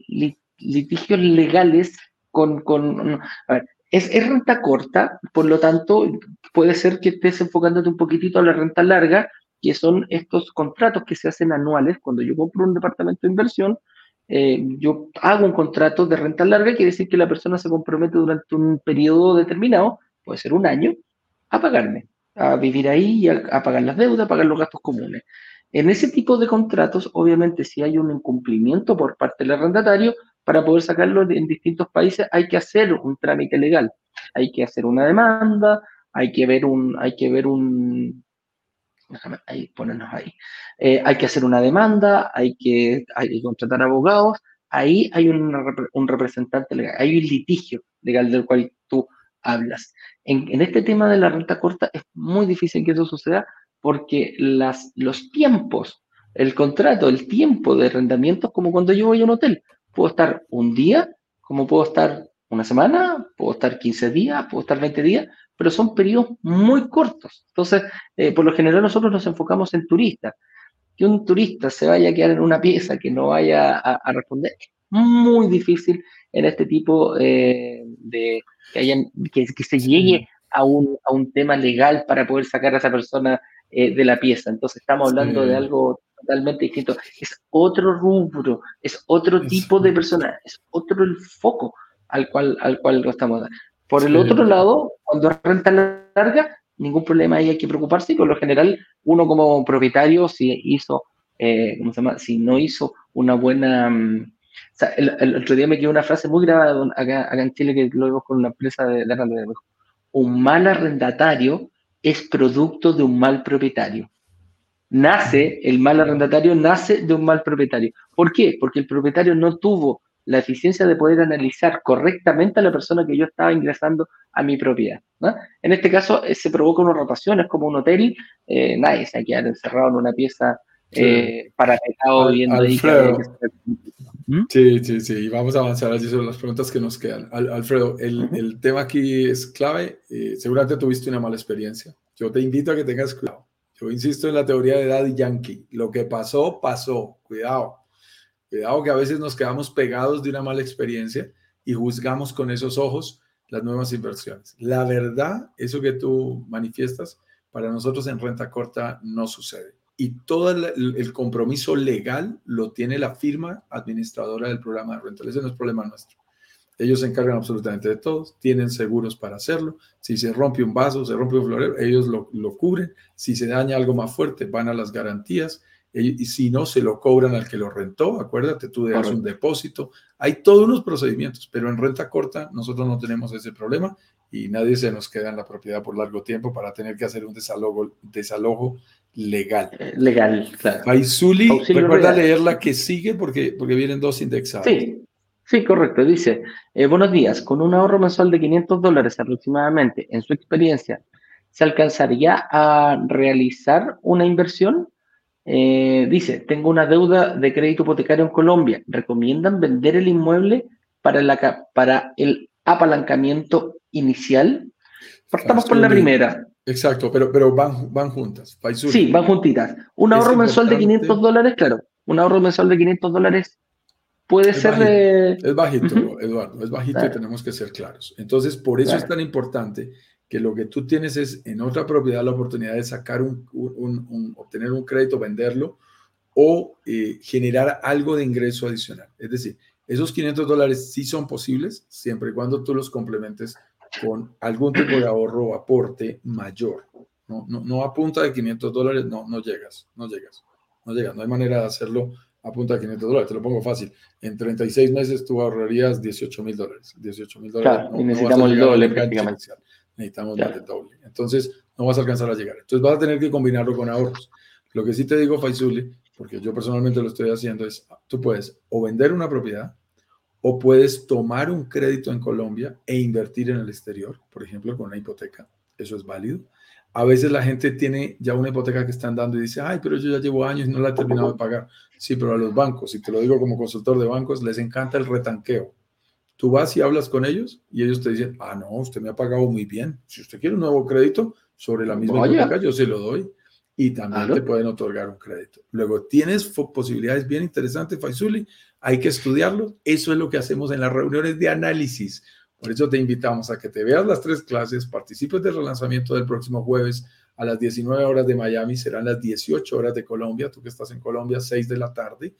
litigios legales con, con, a ver, es, renta corta, por lo tanto, puede ser que estés enfocándote un poquitito a la renta larga, que son estos contratos que se hacen anuales. Cuando yo compro un departamento de inversión, eh, yo hago un contrato de renta larga, quiere decir que la persona se compromete durante un periodo determinado, puede ser un año, a pagarme, a vivir ahí y a, pagar las deudas, a pagar los gastos comunes. En ese tipo de contratos, obviamente, si hay un incumplimiento por parte del arrendatario, para poder sacarlo en distintos países hay que hacer un trámite legal, hay que hacer una demanda, hay que ver un, hay que ver un, déjame ahí, ponernos ahí, eh, hay que hacer una demanda, hay que, hay que contratar abogados, ahí hay un, representante legal, hay un litigio legal del cual tú hablas. En, este tema de la renta corta es muy difícil que eso suceda porque los tiempos, el contrato, el tiempo de arrendamiento es como cuando yo voy a un hotel. Puedo estar un día, como puedo estar una semana, puedo estar 15 días, puedo estar 20 días, pero son periodos muy cortos. Entonces, eh, por lo general nosotros nos enfocamos en turistas. Que un turista se vaya a quedar en una pieza que no vaya a, responder, es muy difícil en este tipo eh, de que, hayan, que, se llegue a un, a un, tema legal para poder sacar a esa persona eh, de la pieza. Entonces estamos hablando de algo totalmente distinto. Es otro rubro, es otro tipo de persona, es otro el foco al cual, al cual lo estamos dando. Por el otro lado, cuando es renta larga, ningún problema ahí hay que preocuparse. Por lo general, uno como propietario, si hizo, eh, ¿cómo se llama? Si no hizo una buena... Mm, el, otro día me quedó una frase muy grabada acá, en Chile que lo vimos con una empresa de, de Un mal arrendatario es producto de un mal propietario nace, el mal arrendatario nace de un mal propietario. ¿Por qué? Porque el propietario no tuvo la eficiencia de poder analizar correctamente a la persona que yo estaba ingresando a mi propiedad. En este caso eh, se provoca una rotación, es como un hotel, eh, nadie se ha quedado encerrado en una pieza eh, para viendo ahí. ¿Mm? Sí, sí, sí. Vamos a avanzar allí sobre las preguntas que nos quedan. Alfredo, el, tema aquí es clave. Eh, seguramente tuviste una mala experiencia. Yo te invito a que tengas cuidado. Yo insisto en la teoría de Daddy Yankee. Lo que pasó, pasó. Cuidado. Cuidado que a veces nos quedamos pegados de una mala experiencia y juzgamos con esos ojos las nuevas inversiones. La verdad, eso que tú manifiestas, para nosotros en renta corta no sucede. Y todo el, compromiso legal lo tiene la firma administradora del programa de renta. Ese no es problema nuestro. Ellos se encargan absolutamente de todo, tienen seguros para hacerlo. Si se rompe un vaso, se rompe un florero, ellos lo, lo cubren. Si se daña algo más fuerte, van a las garantías. Y si no, se lo cobran al que lo rentó. Acuérdate, tú das un depósito. Hay todos unos procedimientos, pero en renta corta nosotros no tenemos ese problema y nadie se nos queda en la propiedad por largo tiempo para tener que hacer un desalojo, desalojo legal. Eh, legal, claro. Faisuli, recuerda leer la que sigue porque, porque vienen dos indexados. Sí, Sí, correcto. Dice, eh, buenos días, con un ahorro mensual de 500 dólares aproximadamente, en su experiencia, ¿se alcanzaría a realizar una inversión? Eh, dice, tengo una deuda de crédito hipotecario en Colombia. ¿Recomiendan vender el inmueble para, la, para el apalancamiento inicial? Partamos por la primera. Exacto, pero, pero van, van juntas. Sí, van juntitas. Un ahorro mensual de 500 dólares, claro. Un ahorro mensual de 500 dólares puede ser bajito, Es bajito, Eduardo, es bajito y tenemos que ser claros. Entonces, por eso es tan importante que lo que tú tienes es en otra propiedad la oportunidad de sacar un, un, obtener un crédito, venderlo o eh, generar algo de ingreso adicional. Es decir, esos 500 dólares sí son posibles siempre y cuando tú los complementes con algún tipo de ahorro o aporte mayor. No, no, no a punta de 500 dólares, no, no llegas, no llegas, no llegas, no hay manera de hacerlo a punta de 500 dólares, te lo pongo fácil. En 36 meses tú ahorrarías 18 mil dólares. 18 mil dólares. Claro, y necesitamos el doble Necesitamos el doble. Entonces, no vas a alcanzar a llegar. Entonces, vas a tener que combinarlo con ahorros. Lo que sí te digo, Faisuli, porque yo personalmente lo estoy haciendo, es tú puedes o vender una propiedad o puedes tomar un crédito en Colombia e invertir en el exterior, por ejemplo, con una hipoteca. Eso es válido a veces la gente tiene ya una hipoteca que están dando y dice, ay, pero yo ya llevo años y no la he terminado de pagar. Sí, pero a los bancos, y te lo digo como consultor de bancos, les encanta el retanqueo. Tú vas y hablas con ellos y ellos te dicen, ah, no, usted me ha pagado muy bien. Si usted quiere un nuevo crédito sobre la misma hipoteca, yo se lo doy. Y también te pueden otorgar un crédito. Luego, tienes posibilidades bien interesantes, Faisuli. Hay que estudiarlo. Eso es lo que hacemos en las reuniones de análisis por eso te invitamos a que te veas las tres clases, participes del relanzamiento del próximo jueves a las 19 horas de Miami, serán las 18 horas de Colombia, tú que estás en Colombia, 6 de la tarde,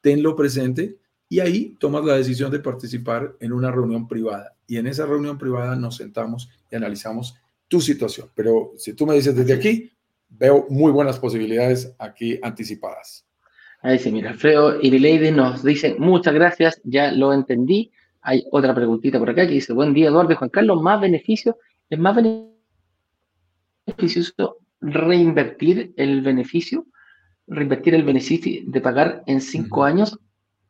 tenlo presente y ahí tomas la decisión de participar en una reunión privada. Y en esa reunión privada nos sentamos y analizamos tu situación. Pero si tú me dices desde aquí, veo muy buenas posibilidades aquí anticipadas. Ahí sí, mira, Alfredo Irileide nos dice, muchas gracias, ya lo entendí. Hay otra preguntita por acá que dice, buen día Eduardo y Juan Carlos, más beneficio, es más beneficioso reinvertir el beneficio, reinvertir el beneficio de pagar en cinco años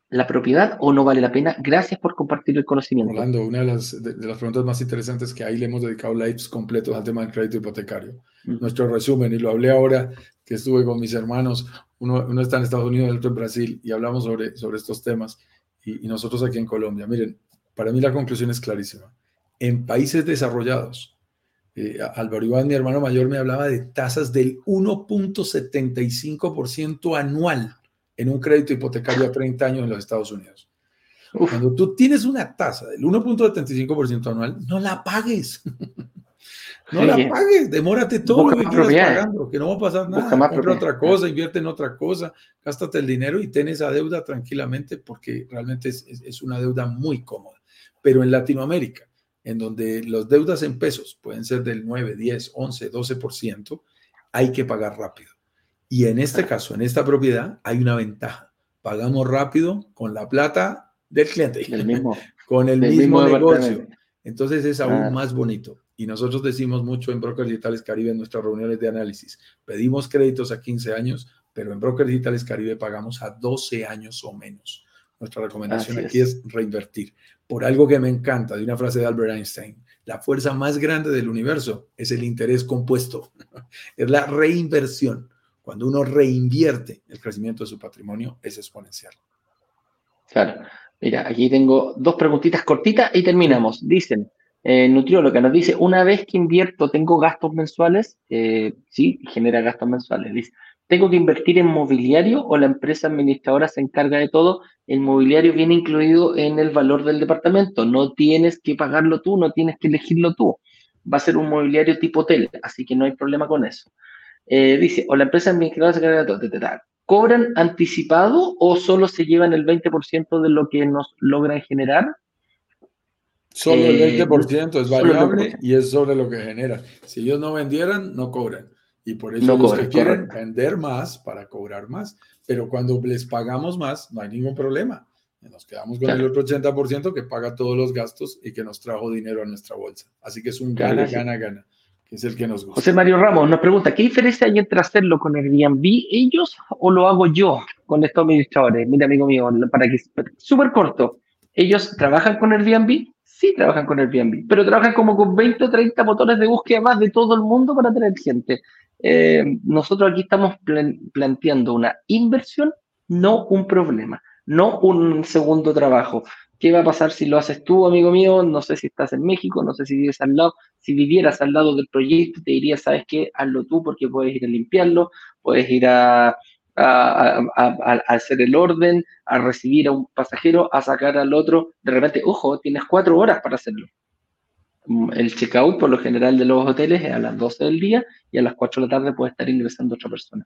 la propiedad o no vale la pena? Gracias por compartir el conocimiento. Orlando, una de las, de, las preguntas más interesantes que ahí le hemos dedicado lives completos al tema del crédito hipotecario. Nuestro resumen, y lo hablé ahora que estuve con mis hermanos, uno, uno está en Estados Unidos, el otro en Brasil, y hablamos sobre, sobre estos temas, y, y nosotros aquí en Colombia. Miren, para mí la conclusión es clarísima. En países desarrollados, eh, Álvaro Iván, mi hermano mayor, me hablaba de tasas del 1.75% anual en un crédito hipotecario a 30 años en los Estados Unidos. Cuando tú tienes una tasa del 1.75% anual, no la pagues. (laughs) no la pagues, demórate todo lo que quieras pagando, que no va a pasar nada. Compra otra cosa, invierte en otra cosa, gástate el dinero y ten esa deuda tranquilamente porque realmente es una deuda muy cómoda pero en Latinoamérica, en donde las deudas en pesos pueden ser del 9, 10, 11, 12%, hay que pagar rápido. Y en este caso, en esta propiedad, hay una ventaja. Pagamos rápido con la plata del cliente, mismo, (laughs) con el mismo, negocio. Entonces es aún más bonito. Y nosotros decimos mucho en Brokers Digitales Caribe en nuestras reuniones de análisis. Pedimos créditos a 15 años, pero en Brokers Digitales Caribe pagamos a 12 años o menos. Nuestra recomendación aquí es. reinvertir. Por algo que me encanta, de una frase de Albert Einstein, la fuerza más grande del universo es el interés compuesto, (laughs) es la reinversión. Cuando uno reinvierte, el crecimiento de su patrimonio es exponencial. Claro. Mira, aquí tengo dos preguntitas cortitas y terminamos. Dicen, eh, nutrióloga nos dice, una vez que invierto, ¿tengo gastos mensuales? Eh, sí, genera gastos mensuales. Dice, ¿tengo que invertir en mobiliario o la empresa administradora se encarga de todo? El mobiliario viene incluido en el valor del departamento. No tienes que pagarlo tú, no tienes que elegirlo tú. Va a ser un mobiliario tipo hotel, así que no hay problema con eso. Eh, dice, o la empresa administradora se encarga de todo. ¿Cobran anticipado o solo se llevan el 20% de lo que nos logran generar? Solo el 20% eh, es variable y es sobre lo que genera. Si ellos no vendieran, no cobran. Y por eso no que quieren vender más para cobrar más. Pero cuando les pagamos más, no hay ningún problema. Nos quedamos con el otro 80% que paga todos los gastos y que nos trajo dinero a nuestra bolsa. Así que es un gana, gana, gana, que es el que nos gusta. José Mario Ramos nos pregunta, ¿qué diferencia hay entre hacerlo con Airbnb ellos o lo hago yo con estos administradores? Mira, amigo mío, para que súper corto. Ellos trabajan con Airbnb, sí trabajan con Airbnb, pero trabajan como con 20 o 30 motores de búsqueda más de todo el mundo para tener gente. Eh, nosotros aquí estamos planteando una inversión, no un problema, no un segundo trabajo. ¿Qué va a pasar si lo haces tú, amigo mío? No sé si estás en México, no sé si vives al lado. Si vivieras al lado del proyecto, te diría, ¿sabes qué? Hazlo tú porque puedes ir a limpiarlo, puedes ir a, a, hacer el orden, a recibir a un pasajero, a sacar al otro. De repente, ojo, tienes cuatro horas para hacerlo. Mm, el checkout, por lo general, de los hoteles es a las 12 del día y a las 4 de la tarde puede estar ingresando otra persona.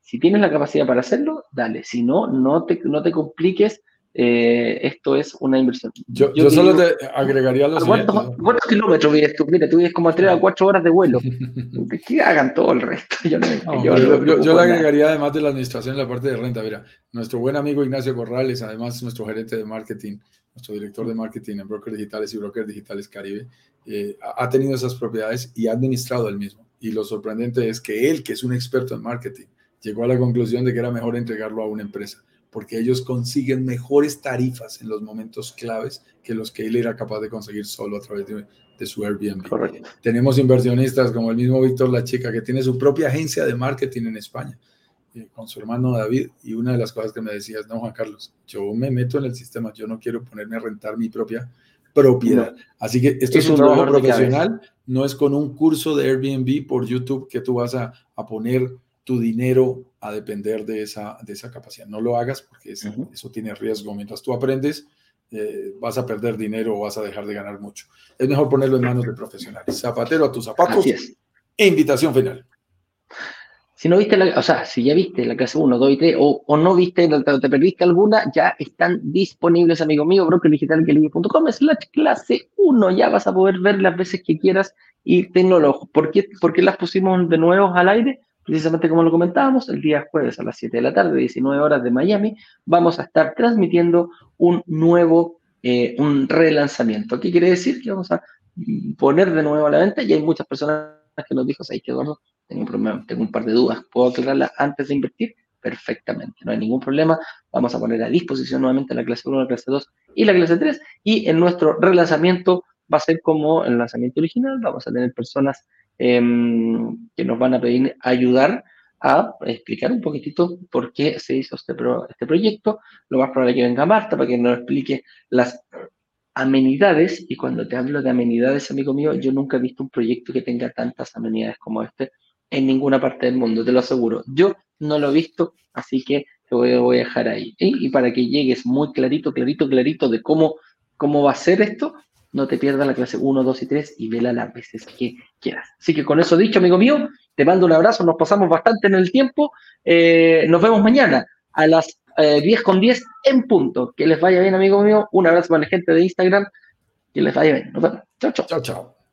Si tienes la capacidad para hacerlo, dale. Si no, no te, no te compliques eh, esto es una inversión. Yo, solo te agregaría los ¿cuántos, ¿Cuántos kilómetros vives tú? Mira, tú vives como a 3 a 4 horas de vuelo. (laughs) que hagan todo el resto. (laughs) Yo, le agregaría además de la administración la parte de renta. Mira, nuestro buen amigo Ignacio Corrales, además nuestro gerente de marketing, nuestro director de marketing en Brokers Digitales y Brokers Digitales Caribe, eh, ha tenido esas propiedades y ha administrado el mismo. Y lo sorprendente es que él, que es un experto en marketing, llegó a la conclusión de que era mejor entregarlo a una empresa porque ellos consiguen mejores tarifas en los momentos claves que los que él era capaz de conseguir solo a través de, su Airbnb. Tenemos inversionistas como el mismo Víctor La Chica, que tiene su propia agencia de marketing en España, eh, con su hermano David, y una de las cosas que me decías, no, Juan Carlos, yo me meto en el sistema, yo no quiero ponerme a rentar mi propia propiedad. Así que esto es, un trabajo profesional, no es con un curso de Airbnb por YouTube que tú vas a, a poner tu dinero a depender de esa, de esa capacidad. No lo hagas porque eso tiene riesgo. Mientras tú aprendes, eh, vas a perder dinero o vas a dejar de ganar mucho. Es mejor ponerlo en manos de profesionales. Zapatero a tus zapatos. E invitación final. Si no viste, la, o sea, si ya viste la clase 1, 2 y 3, o, o no viste, te, perdiste alguna, ya están disponibles, amigo mío, brokerdigitalquelibre.com slash clase 1. Ya vas a poder ver las veces que quieras y tenlo ¿Por qué, ¿Por qué las pusimos de nuevo al aire? Precisamente como lo comentábamos, el día jueves a las 7 de la tarde, 19 horas de Miami, vamos a estar transmitiendo un nuevo, eh, un relanzamiento. ¿Qué quiere decir? Que vamos a poner de nuevo a la venta y hay muchas personas que nos dijo, ¿sabes que Eduardo? Tengo un, problema, tengo un par de dudas, ¿puedo aclararlas antes de invertir? Perfectamente, no hay ningún problema. Vamos a poner a disposición nuevamente la clase 1, la clase 2 y la clase 3 y en nuestro relanzamiento va a ser como el lanzamiento original, vamos a tener personas Em, que nos van a pedir ayudar a explicar un poquitito por qué se hizo este, este proyecto. Lo más probable es que venga Marta para que nos explique las amenidades. Y cuando te hablo de amenidades, amigo mío, yo nunca he visto un proyecto que tenga tantas amenidades como este en ninguna parte del mundo, te lo aseguro. Yo no lo he visto, así que te voy, a dejar ahí. Y para que llegues muy clarito, clarito, clarito de cómo, cómo va a ser esto, no te pierdas la clase 1, 2 y 3 y vela las veces que quieras. Así que con eso dicho, amigo mío, te mando un abrazo, nos pasamos bastante en el tiempo. Eh, nos vemos mañana a las 10 eh, con 10 en punto. Que les vaya bien, amigo mío. Un abrazo para la gente de Instagram. Que les vaya bien. Nos vemos. Chao, chao. Chao, chao.